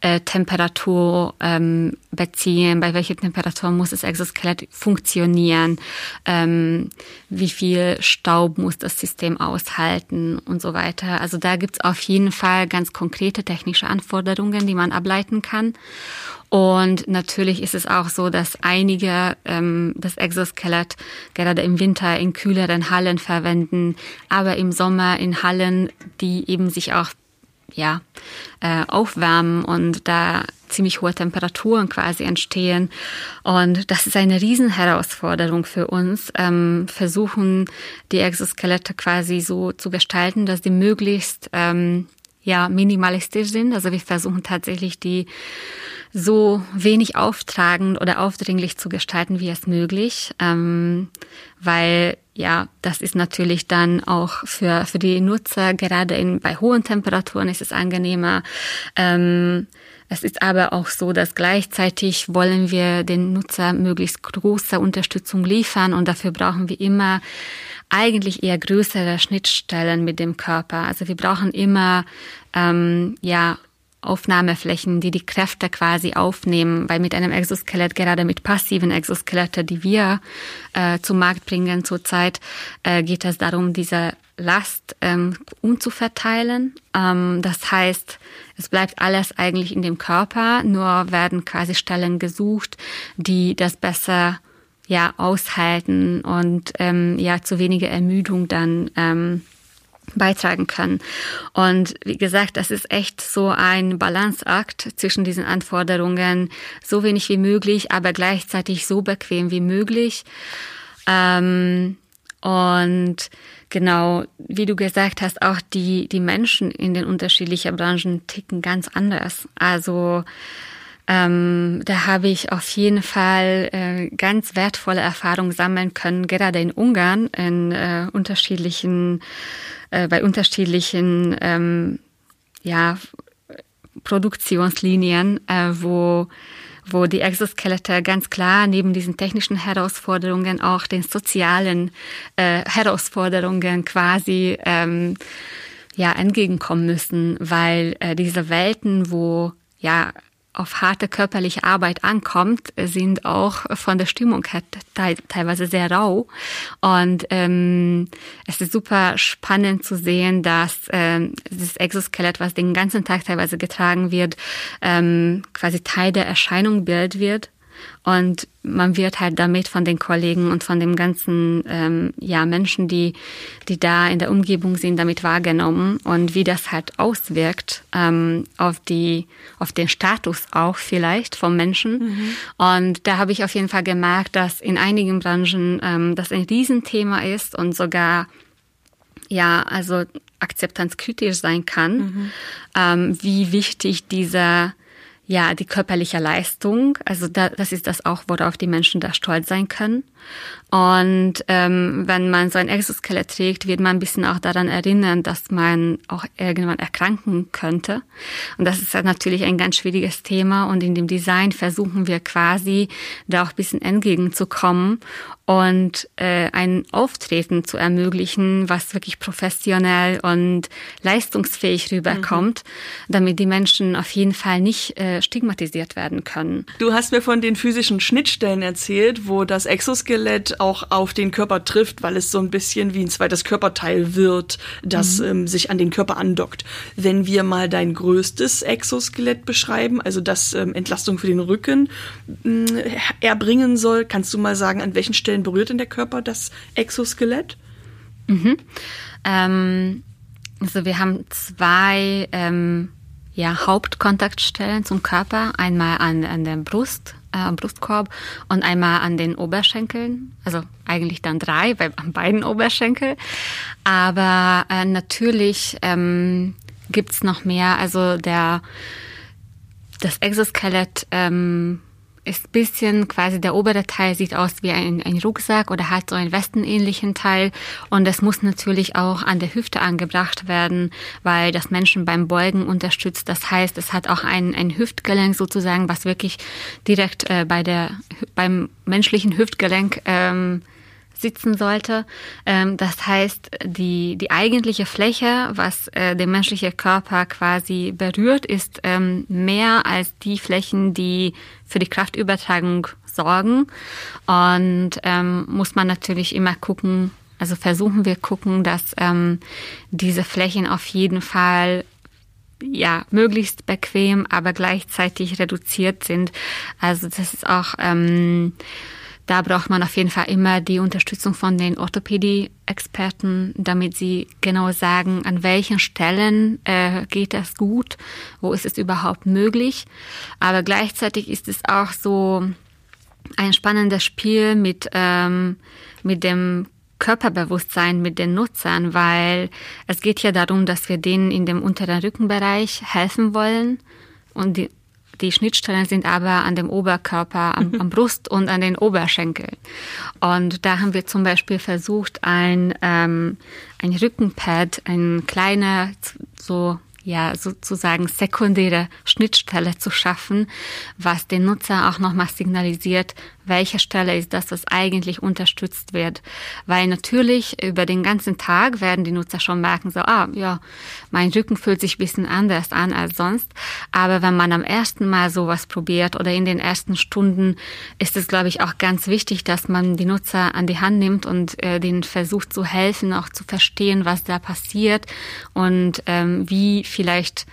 äh, Temperatur ähm, beziehen, bei welcher Temperatur muss das Exoskelett funktionieren, ähm, wie viel Staub muss das System aushalten und so weiter. Also da gibt's auf jeden Fall ganz konkrete technische Anforderungen, die man ableiten kann. Und natürlich ist es auch so, dass einige ähm, das Exoskelett gerade im Winter in kühleren Hallen verwenden, aber im Sommer in Hallen, die eben sich auch ja, äh, aufwärmen und da ziemlich hohe Temperaturen quasi entstehen. Und das ist eine Riesenherausforderung für uns, ähm, versuchen die Exoskelette quasi so zu gestalten, dass die möglichst ähm, ja, minimalistisch sind. Also wir versuchen tatsächlich die so wenig auftragend oder aufdringlich zu gestalten, wie es möglich, ähm, weil ja, das ist natürlich dann auch für, für die Nutzer, gerade in, bei hohen Temperaturen ist es angenehmer. Ähm, es ist aber auch so, dass gleichzeitig wollen wir den Nutzer möglichst große Unterstützung liefern und dafür brauchen wir immer eigentlich eher größere Schnittstellen mit dem Körper. Also wir brauchen immer ähm, ja Aufnahmeflächen, die die Kräfte quasi aufnehmen, weil mit einem Exoskelett, gerade mit passiven Exoskeletten, die wir äh, zum Markt bringen zurzeit, äh, geht es darum, diese Last ähm, umzuverteilen. Ähm, das heißt, es bleibt alles eigentlich in dem Körper, nur werden quasi Stellen gesucht, die das besser ja aushalten und ähm, ja zu weniger Ermüdung dann ähm, beitragen können. Und wie gesagt, das ist echt so ein Balanceakt zwischen diesen Anforderungen, so wenig wie möglich, aber gleichzeitig so bequem wie möglich. Ähm, und genau, wie du gesagt hast, auch die, die Menschen in den unterschiedlichen Branchen ticken ganz anders. Also ähm, da habe ich auf jeden Fall äh, ganz wertvolle Erfahrungen sammeln können, gerade in Ungarn, in äh, unterschiedlichen, äh, bei unterschiedlichen ähm, ja, Produktionslinien, äh, wo wo die Exoskelette ganz klar neben diesen technischen Herausforderungen auch den sozialen äh, Herausforderungen quasi ähm, ja entgegenkommen müssen, weil äh, diese Welten, wo ja auf harte körperliche Arbeit ankommt, sind auch von der Stimmung her teilweise sehr rau. Und ähm, es ist super spannend zu sehen, dass ähm, das Exoskelett, was den ganzen Tag teilweise getragen wird, ähm, quasi Teil der Erscheinungsbild wird und man wird halt damit von den Kollegen und von dem ganzen ähm, ja, Menschen, die, die da in der Umgebung sind, damit wahrgenommen und wie das halt auswirkt ähm, auf, die, auf den Status auch vielleicht vom Menschen. Mhm. Und da habe ich auf jeden Fall gemerkt, dass in einigen Branchen ähm, das ein Riesenthema ist und sogar ja, also akzeptanzkritisch sein kann, mhm. ähm, wie wichtig dieser ja, die körperliche Leistung, also da, das ist das auch, worauf die Menschen da stolz sein können. Und ähm, wenn man so ein Exoskelett trägt, wird man ein bisschen auch daran erinnern, dass man auch irgendwann erkranken könnte. Und das ist natürlich ein ganz schwieriges Thema. Und in dem Design versuchen wir quasi da auch ein bisschen entgegenzukommen und äh, ein Auftreten zu ermöglichen, was wirklich professionell und leistungsfähig rüberkommt, mhm. damit die Menschen auf jeden Fall nicht äh, stigmatisiert werden können. Du hast mir von den physischen Schnittstellen erzählt, wo das Exoskelett auch auf den Körper trifft, weil es so ein bisschen wie ein zweites Körperteil wird, das mhm. ähm, sich an den Körper andockt. Wenn wir mal dein größtes Exoskelett beschreiben, also das ähm, Entlastung für den Rücken äh, erbringen soll, kannst du mal sagen, an welchen Stellen berührt in der Körper das Exoskelett? Mhm. Ähm, also wir haben zwei ähm, ja, Hauptkontaktstellen zum Körper. Einmal an, an der Brust, äh, Brustkorb und einmal an den Oberschenkeln. Also eigentlich dann drei, bei, an beiden Oberschenkel. Aber äh, natürlich ähm, gibt noch mehr. Also der das Exoskelett ähm, ist bisschen quasi der obere Teil sieht aus wie ein, ein Rucksack oder hat so einen westenähnlichen Teil und das muss natürlich auch an der Hüfte angebracht werden, weil das Menschen beim Beugen unterstützt. Das heißt, es hat auch ein, ein Hüftgelenk sozusagen, was wirklich direkt äh, bei der beim menschlichen Hüftgelenk ähm, sitzen sollte. Ähm, das heißt, die, die eigentliche Fläche, was äh, der menschliche Körper quasi berührt, ist ähm, mehr als die Flächen, die für die Kraftübertragung sorgen. Und ähm, muss man natürlich immer gucken, also versuchen wir gucken, dass ähm, diese Flächen auf jeden Fall ja, möglichst bequem, aber gleichzeitig reduziert sind. Also das ist auch ähm, da braucht man auf jeden Fall immer die Unterstützung von den Orthopädie-Experten, damit sie genau sagen, an welchen Stellen äh, geht das gut, wo ist es überhaupt möglich. Aber gleichzeitig ist es auch so ein spannendes Spiel mit, ähm, mit dem Körperbewusstsein mit den Nutzern, weil es geht ja darum, dass wir denen in dem unteren Rückenbereich helfen wollen und die, die Schnittstellen sind aber an dem Oberkörper, am, am Brust und an den Oberschenkeln. Und da haben wir zum Beispiel versucht, ein, ähm, ein Rückenpad, ein kleiner, so ja sozusagen sekundäre Schnittstelle zu schaffen, was den Nutzer auch nochmal signalisiert, welche Stelle ist das, was eigentlich unterstützt wird. Weil natürlich über den ganzen Tag werden die Nutzer schon merken, so, ah, ja, mein Rücken fühlt sich ein bisschen anders an als sonst. Aber wenn man am ersten Mal sowas probiert oder in den ersten Stunden, ist es, glaube ich, auch ganz wichtig, dass man die Nutzer an die Hand nimmt und äh, denen versucht zu helfen, auch zu verstehen, was da passiert und ähm, wie vielleicht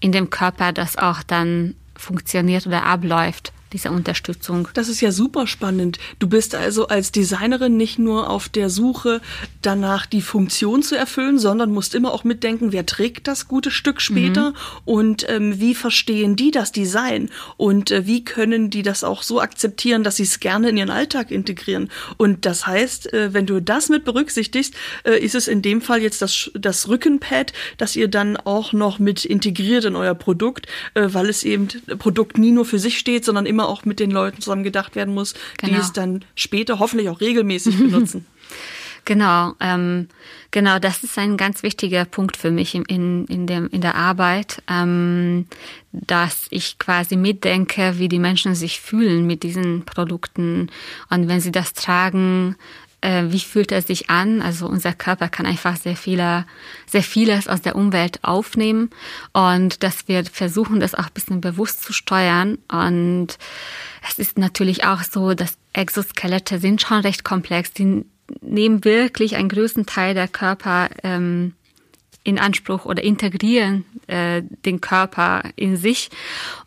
in dem Körper das auch dann funktioniert oder abläuft dieser Unterstützung. Das ist ja super spannend. Du bist also als Designerin nicht nur auf der Suche danach, die Funktion zu erfüllen, sondern musst immer auch mitdenken, wer trägt das gute Stück später mhm. und ähm, wie verstehen die das Design und äh, wie können die das auch so akzeptieren, dass sie es gerne in ihren Alltag integrieren. Und das heißt, äh, wenn du das mit berücksichtigst, äh, ist es in dem Fall jetzt das, das Rückenpad, das ihr dann auch noch mit integriert in euer Produkt, äh, weil es eben Produkt nie nur für sich steht, sondern immer immer auch mit den Leuten zusammen gedacht werden muss, genau. die es dann später hoffentlich auch regelmäßig benutzen. Genau, ähm, genau, das ist ein ganz wichtiger Punkt für mich in, in, in, dem, in der Arbeit, ähm, dass ich quasi mitdenke, wie die Menschen sich fühlen mit diesen Produkten und wenn sie das tragen, äh, wie fühlt er sich an? Also unser Körper kann einfach sehr viele, sehr vieles aus der Umwelt aufnehmen und dass wir versuchen, das auch ein bisschen bewusst zu steuern. Und es ist natürlich auch so, dass Exoskelette sind schon recht komplex. Die nehmen wirklich einen größten Teil der Körper ähm, in Anspruch oder integrieren äh, den Körper in sich.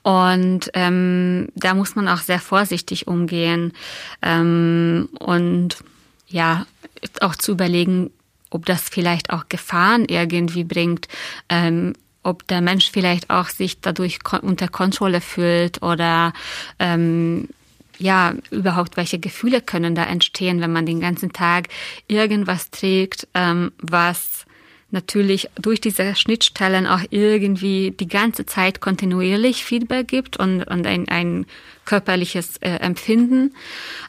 Und ähm, da muss man auch sehr vorsichtig umgehen. Ähm, und ja, auch zu überlegen, ob das vielleicht auch Gefahren irgendwie bringt, ähm, ob der Mensch vielleicht auch sich dadurch unter Kontrolle fühlt oder ähm, ja, überhaupt welche Gefühle können da entstehen, wenn man den ganzen Tag irgendwas trägt, ähm, was natürlich durch diese Schnittstellen auch irgendwie die ganze Zeit kontinuierlich Feedback gibt und, und ein, ein körperliches äh, Empfinden,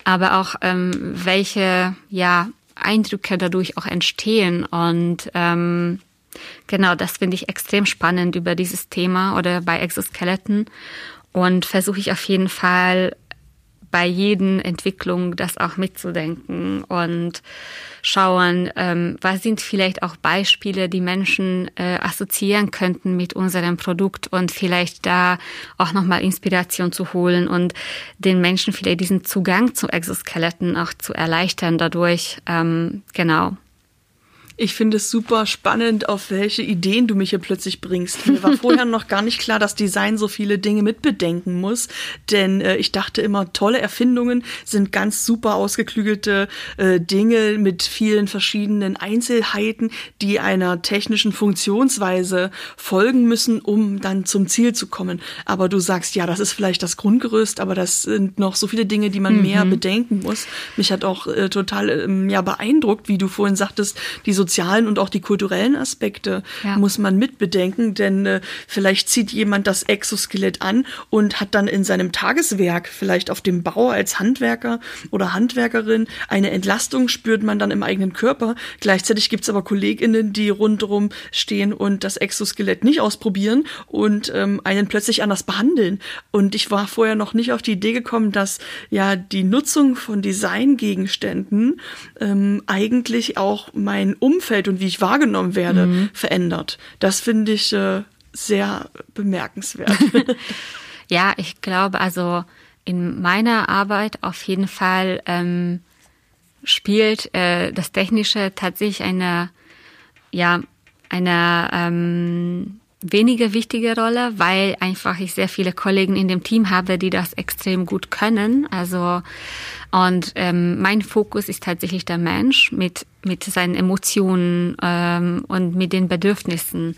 aber auch ähm, welche ja, Eindrücke dadurch auch entstehen. Und ähm, genau, das finde ich extrem spannend über dieses Thema oder bei Exoskeletten. Und versuche ich auf jeden Fall bei jeden Entwicklung das auch mitzudenken und schauen, ähm, was sind vielleicht auch Beispiele, die Menschen äh, assoziieren könnten mit unserem Produkt und vielleicht da auch nochmal Inspiration zu holen und den Menschen vielleicht diesen Zugang zu Exoskeletten auch zu erleichtern dadurch. Ähm, genau. Ich finde es super spannend, auf welche Ideen du mich hier plötzlich bringst. Mir war vorher noch gar nicht klar, dass Design so viele Dinge mitbedenken muss, denn äh, ich dachte immer, tolle Erfindungen sind ganz super ausgeklügelte äh, Dinge mit vielen verschiedenen Einzelheiten, die einer technischen Funktionsweise folgen müssen, um dann zum Ziel zu kommen. Aber du sagst, ja, das ist vielleicht das Grundgerüst, aber das sind noch so viele Dinge, die man mhm. mehr bedenken muss. Mich hat auch äh, total ähm, ja beeindruckt, wie du vorhin sagtest, die so sozialen und auch die kulturellen Aspekte ja. muss man mitbedenken, denn äh, vielleicht zieht jemand das Exoskelett an und hat dann in seinem Tageswerk, vielleicht auf dem Bau als Handwerker oder Handwerkerin, eine Entlastung spürt man dann im eigenen Körper. Gleichzeitig gibt es aber KollegInnen, die rundherum stehen und das Exoskelett nicht ausprobieren und ähm, einen plötzlich anders behandeln. Und ich war vorher noch nicht auf die Idee gekommen, dass ja die Nutzung von Designgegenständen ähm, eigentlich auch mein Umfeld Umfeld und wie ich wahrgenommen werde, mhm. verändert. Das finde ich äh, sehr bemerkenswert. ja, ich glaube, also in meiner Arbeit auf jeden Fall ähm, spielt äh, das Technische tatsächlich eine, ja, eine ähm, weniger wichtige Rolle, weil einfach ich sehr viele Kollegen in dem Team habe, die das extrem gut können. Also und ähm, mein Fokus ist tatsächlich der Mensch mit mit seinen Emotionen ähm, und mit den Bedürfnissen,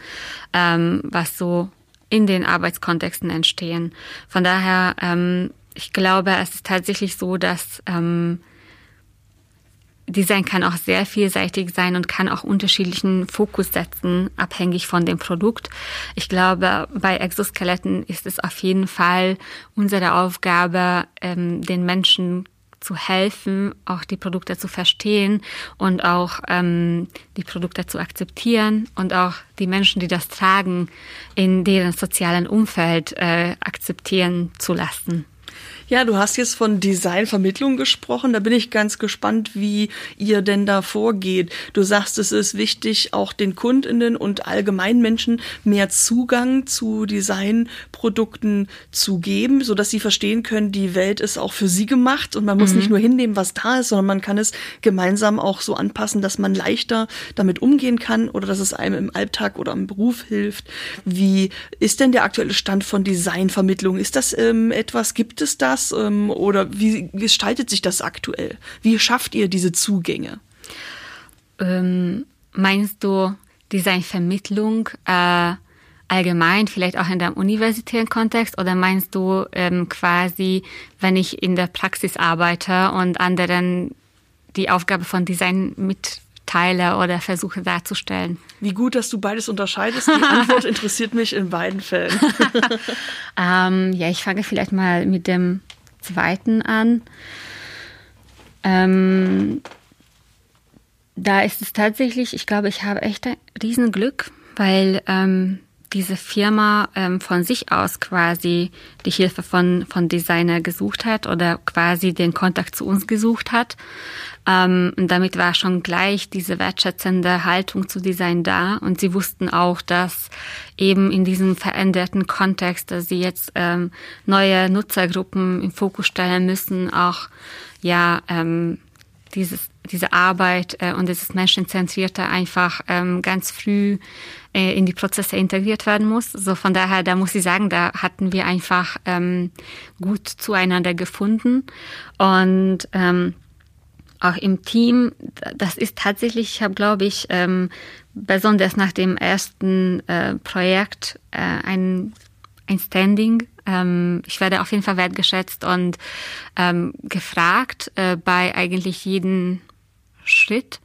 ähm, was so in den Arbeitskontexten entstehen. Von daher, ähm, ich glaube, es ist tatsächlich so, dass ähm, Design kann auch sehr vielseitig sein und kann auch unterschiedlichen Fokus setzen, abhängig von dem Produkt. Ich glaube, bei Exoskeletten ist es auf jeden Fall unsere Aufgabe, ähm, den Menschen zu helfen, auch die Produkte zu verstehen und auch ähm, die Produkte zu akzeptieren und auch die Menschen, die das tragen, in deren sozialen Umfeld äh, akzeptieren zu lassen. Ja, du hast jetzt von Designvermittlung gesprochen. Da bin ich ganz gespannt, wie ihr denn da vorgeht. Du sagst, es ist wichtig, auch den Kundinnen und allgemeinen Menschen mehr Zugang zu Designprodukten zu geben, so dass sie verstehen können, die Welt ist auch für sie gemacht und man muss mhm. nicht nur hinnehmen, was da ist, sondern man kann es gemeinsam auch so anpassen, dass man leichter damit umgehen kann oder dass es einem im Alltag oder im Beruf hilft. Wie ist denn der aktuelle Stand von Designvermittlung? Ist das ähm, etwas, gibt es da das ähm, oder wie gestaltet sich das aktuell? Wie schafft ihr diese Zugänge? Ähm, meinst du Designvermittlung äh, allgemein, vielleicht auch in dem universitären Kontext oder meinst du ähm, quasi, wenn ich in der Praxis arbeite und anderen die Aufgabe von Design mit teile oder versuche darzustellen. Wie gut, dass du beides unterscheidest. Die Antwort interessiert mich in beiden Fällen. ähm, ja, ich fange vielleicht mal mit dem zweiten an. Ähm, da ist es tatsächlich, ich glaube, ich habe echt ein Riesenglück, weil ähm, diese Firma ähm, von sich aus quasi die Hilfe von, von Designer gesucht hat oder quasi den Kontakt zu uns gesucht hat. Ähm, und damit war schon gleich diese wertschätzende Haltung zu Design da. Und sie wussten auch, dass eben in diesem veränderten Kontext, dass sie jetzt ähm, neue Nutzergruppen im Fokus stellen müssen, auch ja ähm, dieses, diese Arbeit äh, und dieses Menschenzentrierte einfach ähm, ganz früh äh, in die Prozesse integriert werden muss. So von daher, da muss ich sagen, da hatten wir einfach ähm, gut zueinander gefunden und ähm, auch im Team, das ist tatsächlich, ich habe, glaube ich, ähm, besonders nach dem ersten äh, Projekt äh, ein, ein Standing. Ähm, ich werde auf jeden Fall wertgeschätzt und ähm, gefragt äh, bei eigentlich jedem Schritt.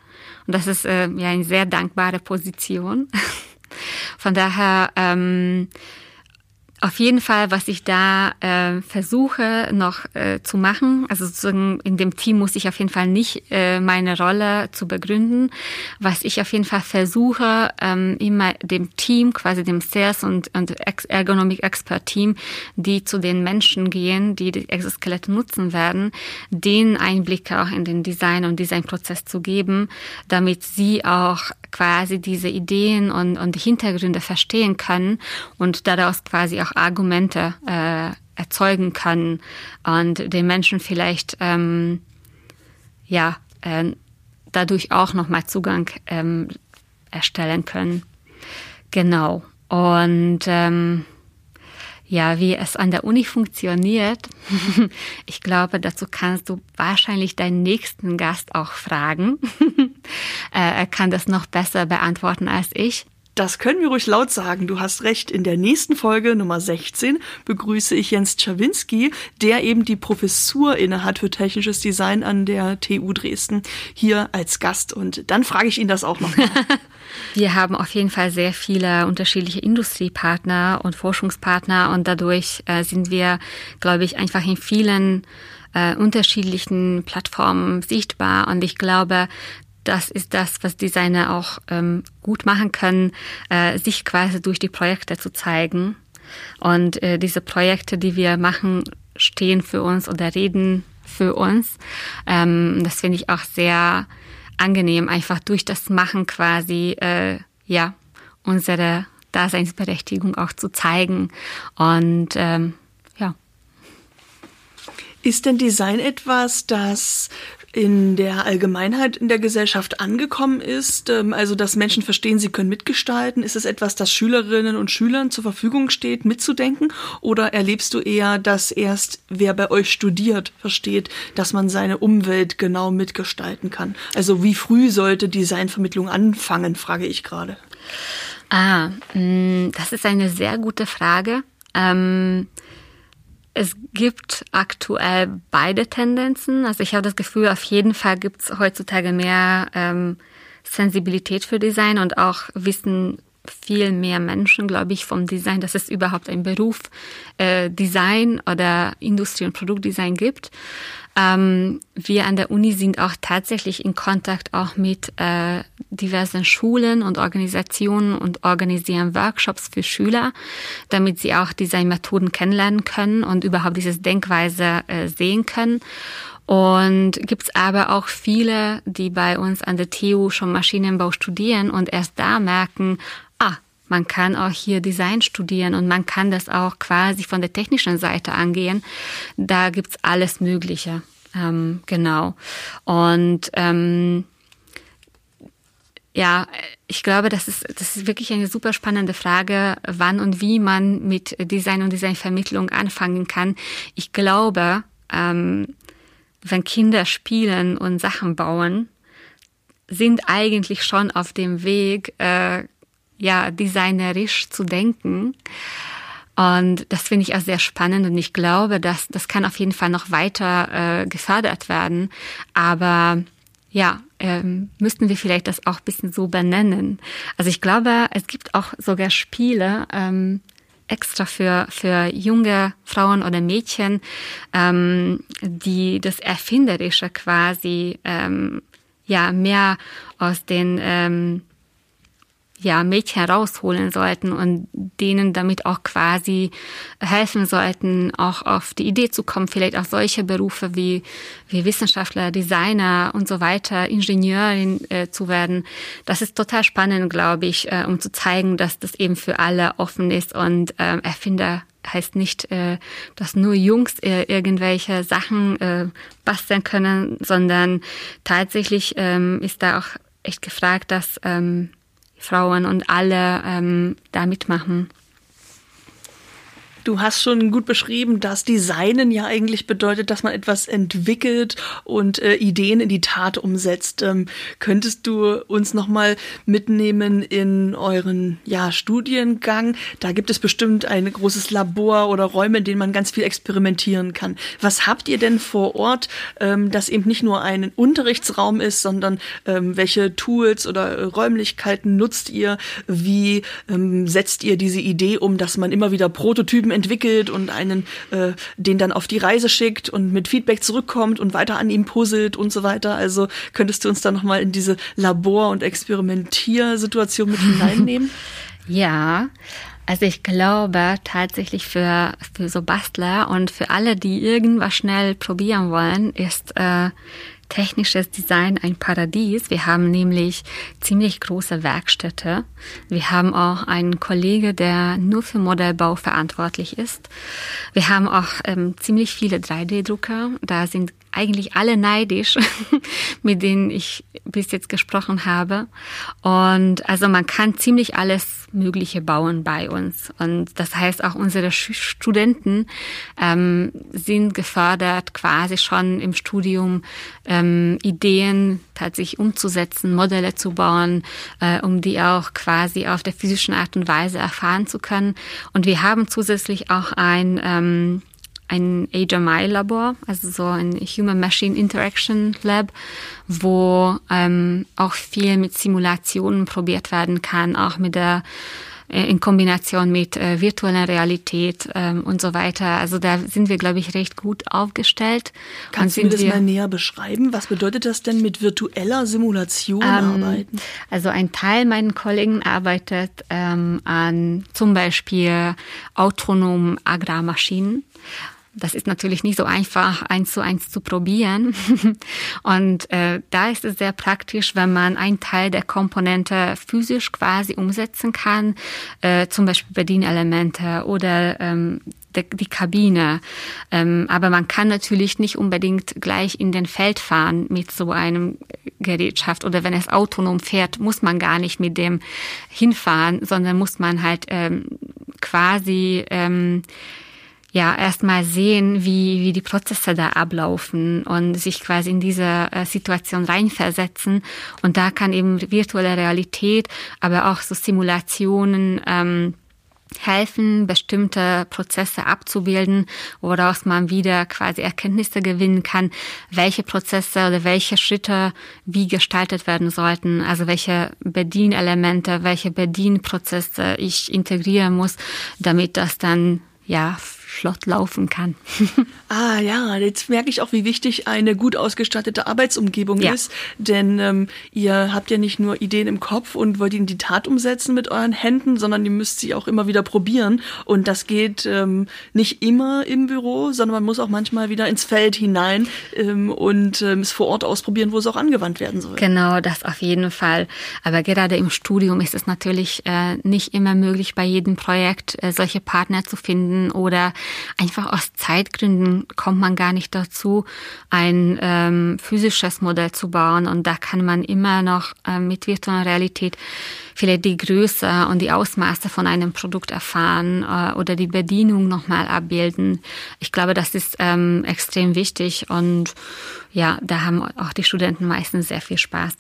Und das ist äh, ja eine sehr dankbare Position. Von daher ähm, auf jeden Fall, was ich da äh, versuche noch äh, zu machen, also sozusagen in dem Team muss ich auf jeden Fall nicht äh, meine Rolle zu begründen. Was ich auf jeden Fall versuche, ähm, immer dem Team, quasi dem Sales und, und Ergonomic Expert Team, die zu den Menschen gehen, die die Exoskelette nutzen werden, den Einblicke auch in den Design und Designprozess zu geben, damit sie auch quasi diese Ideen und, und Hintergründe verstehen können und daraus quasi auch Argumente äh, erzeugen können und den Menschen vielleicht ähm, ja äh, dadurch auch nochmal Zugang ähm, erstellen können. Genau. Und ähm, ja, wie es an der Uni funktioniert, ich glaube, dazu kannst du wahrscheinlich deinen nächsten Gast auch fragen. er kann das noch besser beantworten als ich. Das können wir ruhig laut sagen. Du hast recht. In der nächsten Folge, Nummer 16, begrüße ich Jens Czawinski, der eben die Professur innehat für technisches Design an der TU Dresden, hier als Gast. Und dann frage ich ihn das auch noch. wir haben auf jeden Fall sehr viele unterschiedliche Industriepartner und Forschungspartner und dadurch äh, sind wir, glaube ich, einfach in vielen äh, unterschiedlichen Plattformen sichtbar. Und ich glaube, das ist das, was Designer auch ähm, gut machen können, äh, sich quasi durch die Projekte zu zeigen. Und äh, diese Projekte, die wir machen, stehen für uns oder reden für uns. Ähm, das finde ich auch sehr angenehm, einfach durch das Machen quasi, äh, ja, unsere Daseinsberechtigung auch zu zeigen. Und ähm, ja. Ist denn Design etwas, das in der Allgemeinheit in der Gesellschaft angekommen ist, ähm, also dass Menschen verstehen, sie können mitgestalten? Ist es etwas, das Schülerinnen und Schülern zur Verfügung steht, mitzudenken? Oder erlebst du eher, dass erst wer bei euch studiert, versteht, dass man seine Umwelt genau mitgestalten kann? Also wie früh sollte Designvermittlung anfangen, frage ich gerade. Ah, mm, das ist eine sehr gute Frage. Ähm es gibt aktuell beide Tendenzen. Also ich habe das Gefühl, auf jeden Fall gibt es heutzutage mehr ähm, Sensibilität für Design und auch wissen viel mehr Menschen, glaube ich, vom Design, dass es überhaupt einen Beruf äh, Design oder Industrie- und Produktdesign gibt. Ähm, wir an der Uni sind auch tatsächlich in Kontakt auch mit äh, diversen Schulen und Organisationen und organisieren Workshops für Schüler, damit sie auch Designmethoden kennenlernen können und überhaupt dieses Denkweise äh, sehen können. Und gibt's aber auch viele, die bei uns an der TU schon Maschinenbau studieren und erst da merken, man kann auch hier Design studieren und man kann das auch quasi von der technischen Seite angehen. Da gibt's alles Mögliche. Ähm, genau. Und ähm, ja, ich glaube, das ist, das ist wirklich eine super spannende Frage, wann und wie man mit Design und Designvermittlung anfangen kann. Ich glaube, ähm, wenn Kinder spielen und Sachen bauen, sind eigentlich schon auf dem Weg, äh, ja, designerisch zu denken. Und das finde ich auch sehr spannend und ich glaube, dass das kann auf jeden Fall noch weiter äh, gefördert werden. Aber ja, ähm, müssten wir vielleicht das auch ein bisschen so benennen. Also ich glaube, es gibt auch sogar Spiele ähm, extra für, für junge Frauen oder Mädchen, ähm, die das Erfinderische quasi ähm, ja mehr aus den ähm, ja, Mädchen rausholen sollten und denen damit auch quasi helfen sollten, auch auf die Idee zu kommen, vielleicht auch solche Berufe wie, wie Wissenschaftler, Designer und so weiter, Ingenieurin äh, zu werden. Das ist total spannend, glaube ich, äh, um zu zeigen, dass das eben für alle offen ist und äh, Erfinder heißt nicht, äh, dass nur Jungs äh, irgendwelche Sachen äh, basteln können, sondern tatsächlich ähm, ist da auch echt gefragt, dass ähm, Frauen und alle ähm, da mitmachen. Du hast schon gut beschrieben, dass Designen ja eigentlich bedeutet, dass man etwas entwickelt und äh, Ideen in die Tat umsetzt. Ähm, könntest du uns noch mal mitnehmen in euren ja, Studiengang? Da gibt es bestimmt ein großes Labor oder Räume, in denen man ganz viel experimentieren kann. Was habt ihr denn vor Ort, ähm, das eben nicht nur ein Unterrichtsraum ist, sondern ähm, welche Tools oder Räumlichkeiten nutzt ihr? Wie ähm, setzt ihr diese Idee um, dass man immer wieder Prototypen entwickelt und einen äh, den dann auf die Reise schickt und mit Feedback zurückkommt und weiter an ihm puzzelt und so weiter. Also könntest du uns da noch mal in diese Labor- und Experimentiersituation mit hineinnehmen? Ja, also ich glaube tatsächlich für, für so Bastler und für alle, die irgendwas schnell probieren wollen, ist äh, technisches Design ein Paradies. Wir haben nämlich ziemlich große Werkstätte. Wir haben auch einen Kollege, der nur für Modellbau verantwortlich ist. Wir haben auch ähm, ziemlich viele 3D-Drucker. Da sind eigentlich alle neidisch, mit denen ich bis jetzt gesprochen habe. Und also man kann ziemlich alles Mögliche bauen bei uns. Und das heißt auch unsere Studenten ähm, sind gefördert, quasi schon im Studium ähm, Ideen tatsächlich umzusetzen, Modelle zu bauen, äh, um die auch quasi auf der physischen Art und Weise erfahren zu können. Und wir haben zusätzlich auch ein ähm, ein HMI-Labor, also so ein Human-Machine Interaction Lab, wo ähm, auch viel mit Simulationen probiert werden kann, auch mit der in Kombination mit äh, virtueller Realität ähm, und so weiter. Also da sind wir, glaube ich, recht gut aufgestellt. Kannst du mir das mal näher beschreiben? Was bedeutet das denn mit virtueller Simulation ähm, arbeiten? Also ein Teil meiner Kollegen arbeitet ähm, an zum Beispiel autonomen Agrarmaschinen. Das ist natürlich nicht so einfach, eins zu eins zu probieren. Und äh, da ist es sehr praktisch, wenn man einen Teil der Komponente physisch quasi umsetzen kann, äh, zum Beispiel Bedienelemente oder ähm, die, Kabine. Ähm, aber man kann natürlich nicht unbedingt gleich in den Feld fahren mit so einem Gerätschaft oder wenn es autonom fährt, muss man gar nicht mit dem hinfahren, sondern muss man halt ähm, quasi ähm, ja erstmal sehen, wie, wie die Prozesse da ablaufen und sich quasi in diese äh, Situation reinversetzen. Und da kann eben virtuelle Realität, aber auch so Simulationen ähm, helfen, bestimmte Prozesse abzubilden, woraus man wieder quasi Erkenntnisse gewinnen kann, welche Prozesse oder welche Schritte wie gestaltet werden sollten, also welche Bedienelemente, welche Bedienprozesse ich integrieren muss, damit das dann ja flott laufen kann. ah ja, jetzt merke ich auch, wie wichtig eine gut ausgestattete Arbeitsumgebung ja. ist. Denn ähm, ihr habt ja nicht nur Ideen im Kopf und wollt in die Tat umsetzen mit euren Händen, sondern ihr müsst sie auch immer wieder probieren. Und das geht ähm, nicht immer im Büro, sondern man muss auch manchmal wieder ins Feld hinein ähm, und ähm, es vor Ort ausprobieren, wo es auch angewandt werden soll. Genau, das auf jeden Fall. Aber gerade im Studium ist es natürlich äh, nicht immer möglich, bei jedem Projekt äh, solche Partner zu finden oder einfach aus Zeitgründen kommt man gar nicht dazu, ein ähm, physisches Modell zu bauen. Und da kann man immer noch äh, mit virtueller Realität vielleicht die Größe und die Ausmaße von einem Produkt erfahren äh, oder die Bedienung nochmal abbilden. Ich glaube, das ist ähm, extrem wichtig und ja, da haben auch die Studenten meistens sehr viel Spaß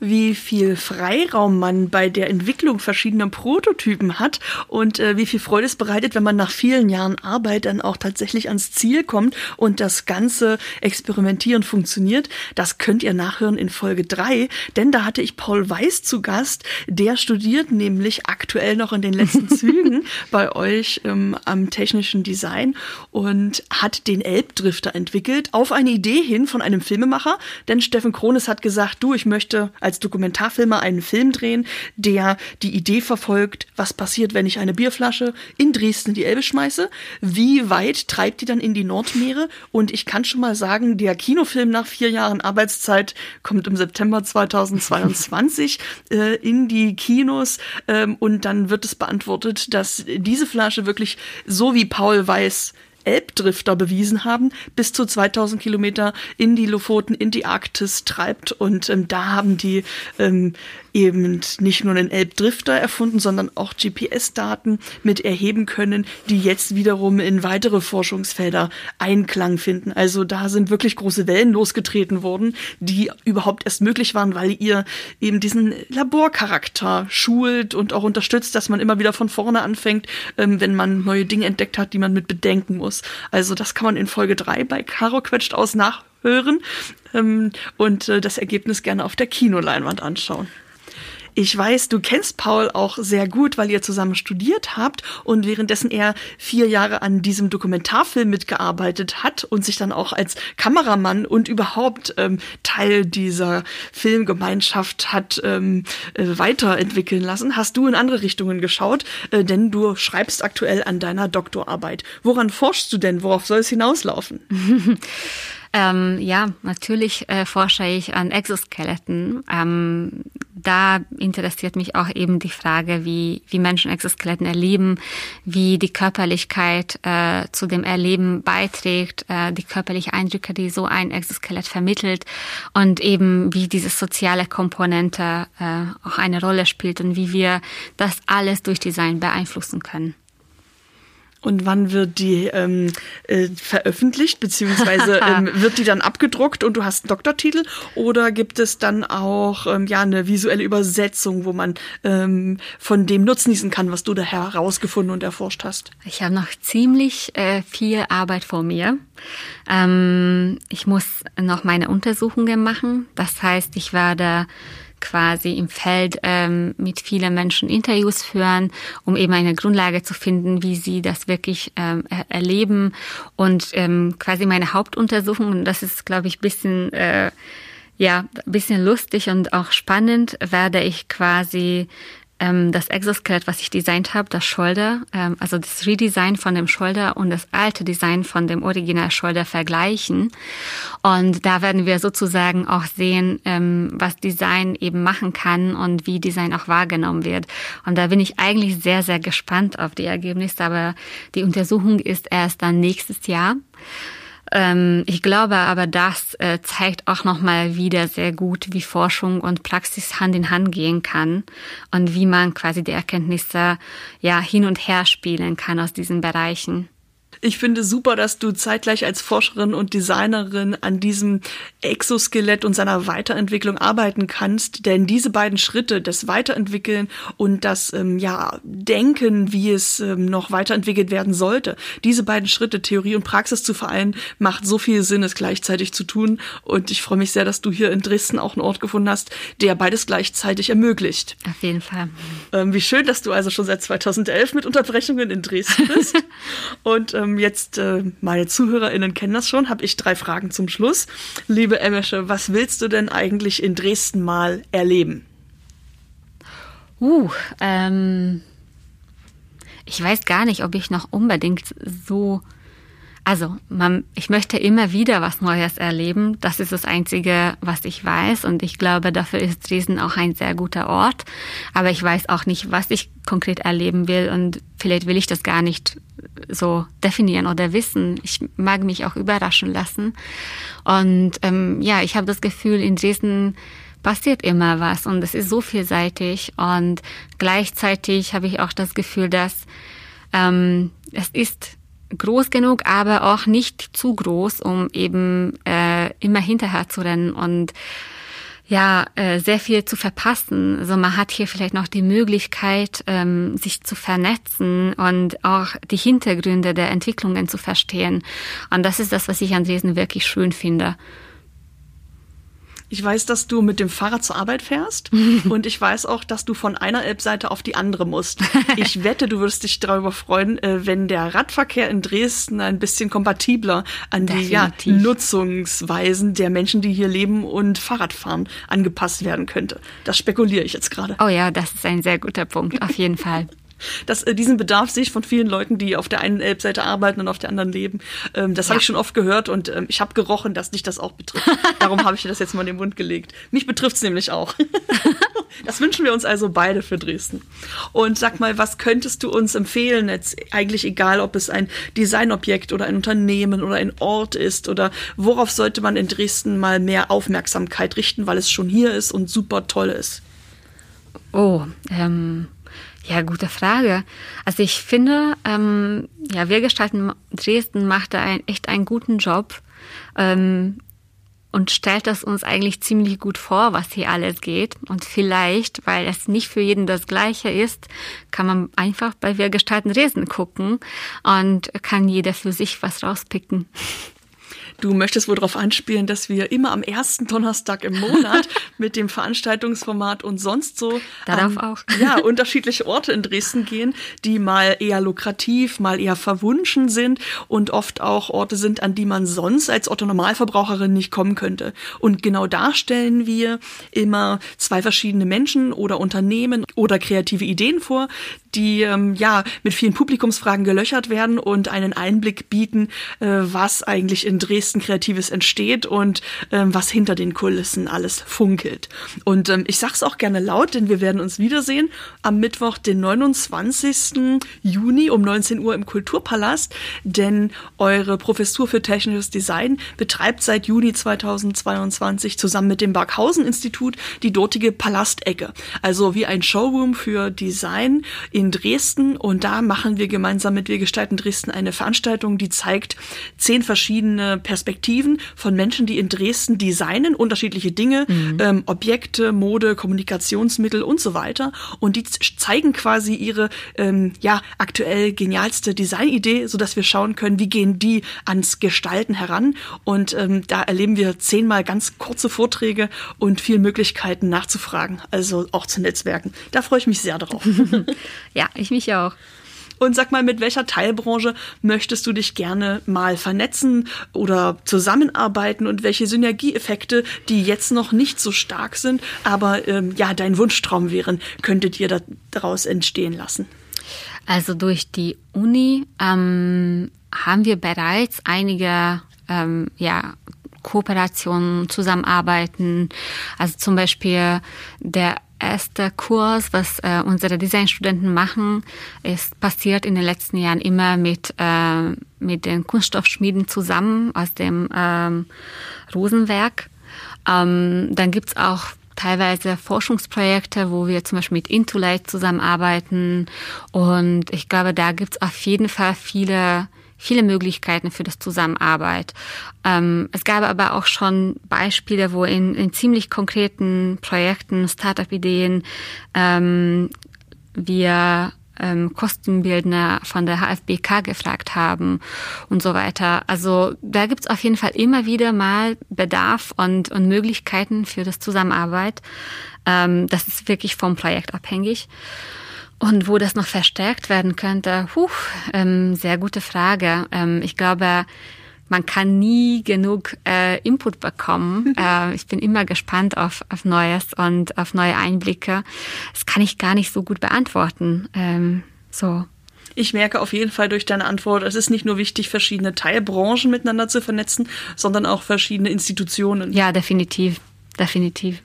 wie viel Freiraum man bei der Entwicklung verschiedener Prototypen hat und äh, wie viel Freude es bereitet, wenn man nach vielen Jahren Arbeit dann auch tatsächlich ans Ziel kommt und das ganze Experimentieren funktioniert. Das könnt ihr nachhören in Folge drei, denn da hatte ich Paul Weiß zu Gast. Der studiert nämlich aktuell noch in den letzten Zügen bei euch ähm, am technischen Design und hat den Elbdrifter entwickelt auf eine Idee hin von einem Filmemacher, denn Steffen Krones hat gesagt, du, ich möchte möchte als Dokumentarfilmer einen Film drehen, der die Idee verfolgt, was passiert, wenn ich eine Bierflasche in Dresden in die Elbe schmeiße, wie weit treibt die dann in die Nordmeere? Und ich kann schon mal sagen, der Kinofilm nach vier Jahren Arbeitszeit kommt im September 2022 äh, in die Kinos ähm, und dann wird es beantwortet, dass diese Flasche wirklich so wie Paul Weiß Elbdrifter bewiesen haben, bis zu 2000 Kilometer in die Lofoten, in die Arktis treibt. Und ähm, da haben die ähm, eben nicht nur einen Elbdrifter erfunden, sondern auch GPS-Daten mit erheben können, die jetzt wiederum in weitere Forschungsfelder Einklang finden. Also da sind wirklich große Wellen losgetreten worden, die überhaupt erst möglich waren, weil ihr eben diesen Laborcharakter schult und auch unterstützt, dass man immer wieder von vorne anfängt, ähm, wenn man neue Dinge entdeckt hat, die man mit bedenken muss. Also das kann man in Folge drei bei Caro quetscht aus nachhören ähm, und äh, das Ergebnis gerne auf der Kinoleinwand anschauen. Ich weiß, du kennst Paul auch sehr gut, weil ihr zusammen studiert habt und währenddessen er vier Jahre an diesem Dokumentarfilm mitgearbeitet hat und sich dann auch als Kameramann und überhaupt ähm, Teil dieser Filmgemeinschaft hat ähm, äh, weiterentwickeln lassen, hast du in andere Richtungen geschaut, äh, denn du schreibst aktuell an deiner Doktorarbeit. Woran forschst du denn? Worauf soll es hinauslaufen? Ähm, ja, natürlich äh, forsche ich an Exoskeletten. Ähm, da interessiert mich auch eben die Frage, wie, wie Menschen Exoskeletten erleben, wie die Körperlichkeit äh, zu dem Erleben beiträgt, äh, die körperlichen Eindrücke, die so ein Exoskelett vermittelt und eben wie diese soziale Komponente äh, auch eine Rolle spielt und wie wir das alles durch Design beeinflussen können. Und wann wird die ähm, äh, veröffentlicht, beziehungsweise ähm, wird die dann abgedruckt und du hast einen Doktortitel? Oder gibt es dann auch ähm, ja eine visuelle Übersetzung, wo man ähm, von dem nutzen kann, was du da herausgefunden und erforscht hast? Ich habe noch ziemlich äh, viel Arbeit vor mir. Ähm, ich muss noch meine Untersuchungen machen. Das heißt, ich werde quasi im Feld ähm, mit vielen Menschen Interviews führen, um eben eine Grundlage zu finden, wie sie das wirklich ähm, erleben. Und ähm, quasi meine Hauptuntersuchung, und das ist, glaube ich, bisschen äh, ja, bisschen lustig und auch spannend, werde ich quasi ähm, das Exoskelett, was ich designt habe, das Shoulder, ähm, also das Redesign von dem Shoulder und das alte Design von dem Original Shoulder vergleichen. Und da werden wir sozusagen auch sehen, ähm, was Design eben machen kann und wie Design auch wahrgenommen wird. Und da bin ich eigentlich sehr, sehr gespannt auf die Ergebnisse, aber die Untersuchung ist erst dann nächstes Jahr. Ähm, ich glaube aber, das äh, zeigt auch nochmal wieder sehr gut, wie Forschung und Praxis Hand in Hand gehen kann und wie man quasi die Erkenntnisse ja hin und her spielen kann aus diesen Bereichen. Ich finde super, dass du zeitgleich als Forscherin und Designerin an diesem Exoskelett und seiner Weiterentwicklung arbeiten kannst, denn diese beiden Schritte, das Weiterentwickeln und das ähm, ja Denken, wie es ähm, noch weiterentwickelt werden sollte, diese beiden Schritte, Theorie und Praxis zu vereinen, macht so viel Sinn, es gleichzeitig zu tun. Und ich freue mich sehr, dass du hier in Dresden auch einen Ort gefunden hast, der beides gleichzeitig ermöglicht. Auf jeden Fall. Ähm, wie schön, dass du also schon seit 2011 mit Unterbrechungen in Dresden bist und ähm, jetzt, äh, meine ZuhörerInnen kennen das schon, habe ich drei Fragen zum Schluss. Liebe Emesche, was willst du denn eigentlich in Dresden mal erleben? Uh, ähm, ich weiß gar nicht, ob ich noch unbedingt so also, man, ich möchte immer wieder was Neues erleben. Das ist das Einzige, was ich weiß. Und ich glaube, dafür ist Dresden auch ein sehr guter Ort. Aber ich weiß auch nicht, was ich konkret erleben will. Und vielleicht will ich das gar nicht so definieren oder wissen. Ich mag mich auch überraschen lassen. Und ähm, ja, ich habe das Gefühl, in Dresden passiert immer was und es ist so vielseitig. Und gleichzeitig habe ich auch das Gefühl, dass ähm, es ist groß genug, aber auch nicht zu groß, um eben äh, immer hinterher zu rennen und ja, äh, sehr viel zu verpassen. Also man hat hier vielleicht noch die Möglichkeit, ähm, sich zu vernetzen und auch die Hintergründe der Entwicklungen zu verstehen. Und das ist das, was ich an Dresden wirklich schön finde. Ich weiß, dass du mit dem Fahrrad zur Arbeit fährst und ich weiß auch, dass du von einer Elbseite auf die andere musst. Ich wette, du wirst dich darüber freuen, äh, wenn der Radverkehr in Dresden ein bisschen kompatibler an die ja, Nutzungsweisen der Menschen, die hier leben und Fahrrad fahren, angepasst werden könnte. Das spekuliere ich jetzt gerade. Oh ja, das ist ein sehr guter Punkt, auf jeden Fall. Das, äh, diesen Bedarf sehe ich von vielen Leuten, die auf der einen Elbseite arbeiten und auf der anderen leben. Ähm, das ja. habe ich schon oft gehört und ähm, ich habe gerochen, dass dich das auch betrifft. Darum habe ich dir das jetzt mal in den Mund gelegt. Mich betrifft es nämlich auch. das wünschen wir uns also beide für Dresden. Und sag mal, was könntest du uns empfehlen? Jetzt eigentlich egal, ob es ein Designobjekt oder ein Unternehmen oder ein Ort ist oder worauf sollte man in Dresden mal mehr Aufmerksamkeit richten, weil es schon hier ist und super toll ist. Oh, ähm, ja, gute Frage. Also ich finde, ähm, ja, wir gestalten Dresden macht da ein, echt einen guten Job ähm, und stellt das uns eigentlich ziemlich gut vor, was hier alles geht. Und vielleicht, weil es nicht für jeden das Gleiche ist, kann man einfach bei Wir gestalten Dresden gucken und kann jeder für sich was rauspicken. Du möchtest wohl darauf anspielen, dass wir immer am ersten Donnerstag im Monat mit dem Veranstaltungsformat und sonst so Darauf ähm, auch. ja, unterschiedliche Orte in Dresden gehen, die mal eher lukrativ, mal eher verwunschen sind und oft auch Orte sind, an die man sonst als Otto Normalverbraucherin nicht kommen könnte. Und genau da stellen wir immer zwei verschiedene Menschen oder Unternehmen oder kreative Ideen vor, die ähm, ja mit vielen Publikumsfragen gelöchert werden und einen Einblick bieten, äh, was eigentlich in Dresden Kreatives entsteht und ähm, was hinter den Kulissen alles funkelt. Und ähm, ich sag's auch gerne laut, denn wir werden uns wiedersehen am Mittwoch, den 29. Juni um 19 Uhr im Kulturpalast, denn eure Professur für technisches Design betreibt seit Juni 2022 zusammen mit dem Barkhausen Institut die dortige Palastecke, also wie ein Showroom für Design in in Dresden und da machen wir gemeinsam mit Wir gestalten Dresden eine Veranstaltung, die zeigt zehn verschiedene Perspektiven von Menschen, die in Dresden designen, unterschiedliche Dinge, mhm. ähm, Objekte, Mode, Kommunikationsmittel und so weiter. Und die zeigen quasi ihre ähm, ja aktuell genialste Designidee, so dass wir schauen können, wie gehen die ans Gestalten heran. Und ähm, da erleben wir zehnmal ganz kurze Vorträge und viel Möglichkeiten nachzufragen, also auch zu Netzwerken. Da freue ich mich sehr drauf. Ja, ich mich auch. Und sag mal, mit welcher Teilbranche möchtest du dich gerne mal vernetzen oder zusammenarbeiten und welche Synergieeffekte, die jetzt noch nicht so stark sind, aber ähm, ja, dein Wunschtraum wären, könntet ihr daraus entstehen lassen? Also durch die Uni ähm, haben wir bereits einige ähm, ja, Kooperationen, Zusammenarbeiten. Also zum Beispiel der erste Kurs, was äh, unsere Designstudenten machen, ist passiert in den letzten Jahren immer mit, äh, mit den Kunststoffschmieden zusammen aus dem ähm, Rosenwerk. Ähm, dann gibt's auch teilweise Forschungsprojekte, wo wir zum Beispiel mit Intolite zusammenarbeiten. Und ich glaube, da gibt's auf jeden Fall viele viele Möglichkeiten für das Zusammenarbeit. Ähm, es gab aber auch schon Beispiele, wo in, in ziemlich konkreten Projekten, Startup-Ideen, ähm, wir ähm, Kostenbildner von der HFBK gefragt haben und so weiter. Also da gibt's auf jeden Fall immer wieder mal Bedarf und, und Möglichkeiten für das Zusammenarbeit. Ähm, das ist wirklich vom Projekt abhängig. Und wo das noch verstärkt werden könnte, puh, ähm, sehr gute Frage. Ähm, ich glaube, man kann nie genug äh, Input bekommen. äh, ich bin immer gespannt auf, auf Neues und auf neue Einblicke. Das kann ich gar nicht so gut beantworten. Ähm, so. Ich merke auf jeden Fall durch deine Antwort, es ist nicht nur wichtig, verschiedene Teilbranchen miteinander zu vernetzen, sondern auch verschiedene Institutionen. Ja, definitiv. Definitiv.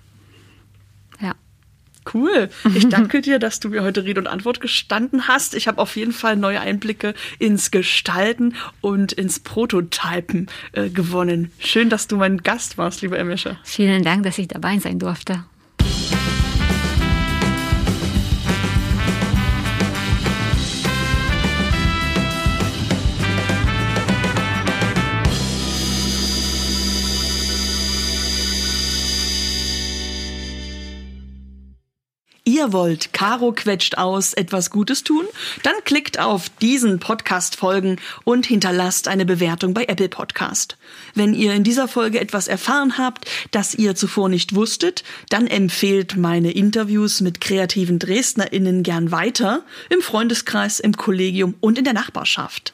Cool. Ich danke dir, dass du mir heute Rede und Antwort gestanden hast. Ich habe auf jeden Fall neue Einblicke ins Gestalten und ins Prototypen äh, gewonnen. Schön, dass du mein Gast warst, lieber Emischer. Vielen Dank, dass ich dabei sein durfte. Ihr wollt Caro quetscht aus etwas Gutes tun, dann klickt auf diesen Podcast folgen und hinterlasst eine Bewertung bei Apple Podcast. Wenn ihr in dieser Folge etwas erfahren habt, das ihr zuvor nicht wusstet, dann empfehlt meine Interviews mit kreativen DresdnerInnen gern weiter, im Freundeskreis, im Kollegium und in der Nachbarschaft.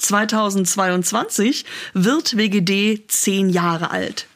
2022 wird WGD zehn Jahre alt.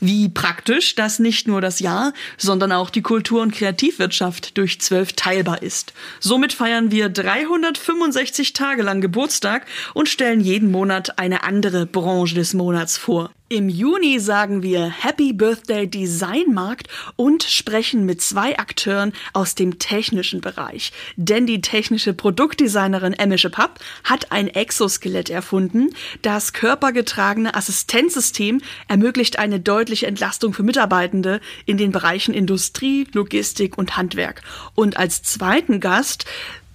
Wie praktisch, dass nicht nur das Jahr, sondern auch die Kultur- und Kreativwirtschaft durch zwölf teilbar ist. Somit feiern wir 365 Tage lang Geburtstag und stellen jeden Monat eine andere Branche des Monats vor. Im Juni sagen wir Happy Birthday Designmarkt und sprechen mit zwei Akteuren aus dem technischen Bereich. Denn die technische Produktdesignerin Emmische Papp hat ein Exoskelett erfunden. Das körpergetragene Assistenzsystem ermöglicht eine deutliche Entlastung für Mitarbeitende in den Bereichen Industrie, Logistik und Handwerk. Und als zweiten Gast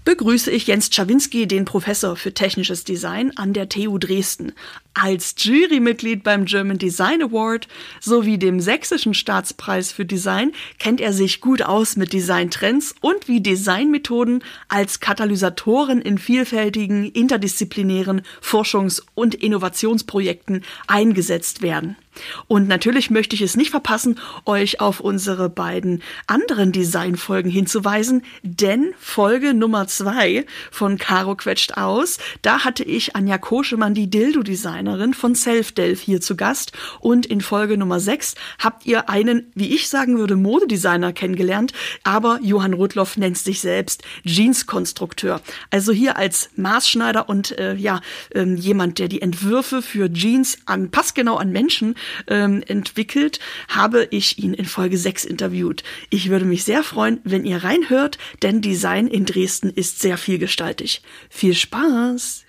begrüße ich Jens Czawinski, den Professor für technisches Design an der TU Dresden. Als Jurymitglied beim German Design Award sowie dem Sächsischen Staatspreis für Design kennt er sich gut aus mit Designtrends und wie Designmethoden als Katalysatoren in vielfältigen interdisziplinären Forschungs- und Innovationsprojekten eingesetzt werden. Und natürlich möchte ich es nicht verpassen, euch auf unsere beiden anderen Designfolgen hinzuweisen, denn Folge Nummer zwei von Caro quetscht aus, da hatte ich Anja Koschemann, die Dildo-Designerin von Self-Delf hier zu Gast und in Folge Nummer sechs habt ihr einen, wie ich sagen würde, Modedesigner kennengelernt, aber Johann Rudloff nennt sich selbst Jeans-Konstrukteur. Also hier als Maßschneider und äh, ja, äh, jemand, der die Entwürfe für Jeans an passgenau an Menschen ähm, entwickelt, habe ich ihn in Folge 6 interviewt. Ich würde mich sehr freuen, wenn ihr reinhört, denn Design in Dresden ist sehr vielgestaltig. Viel Spaß!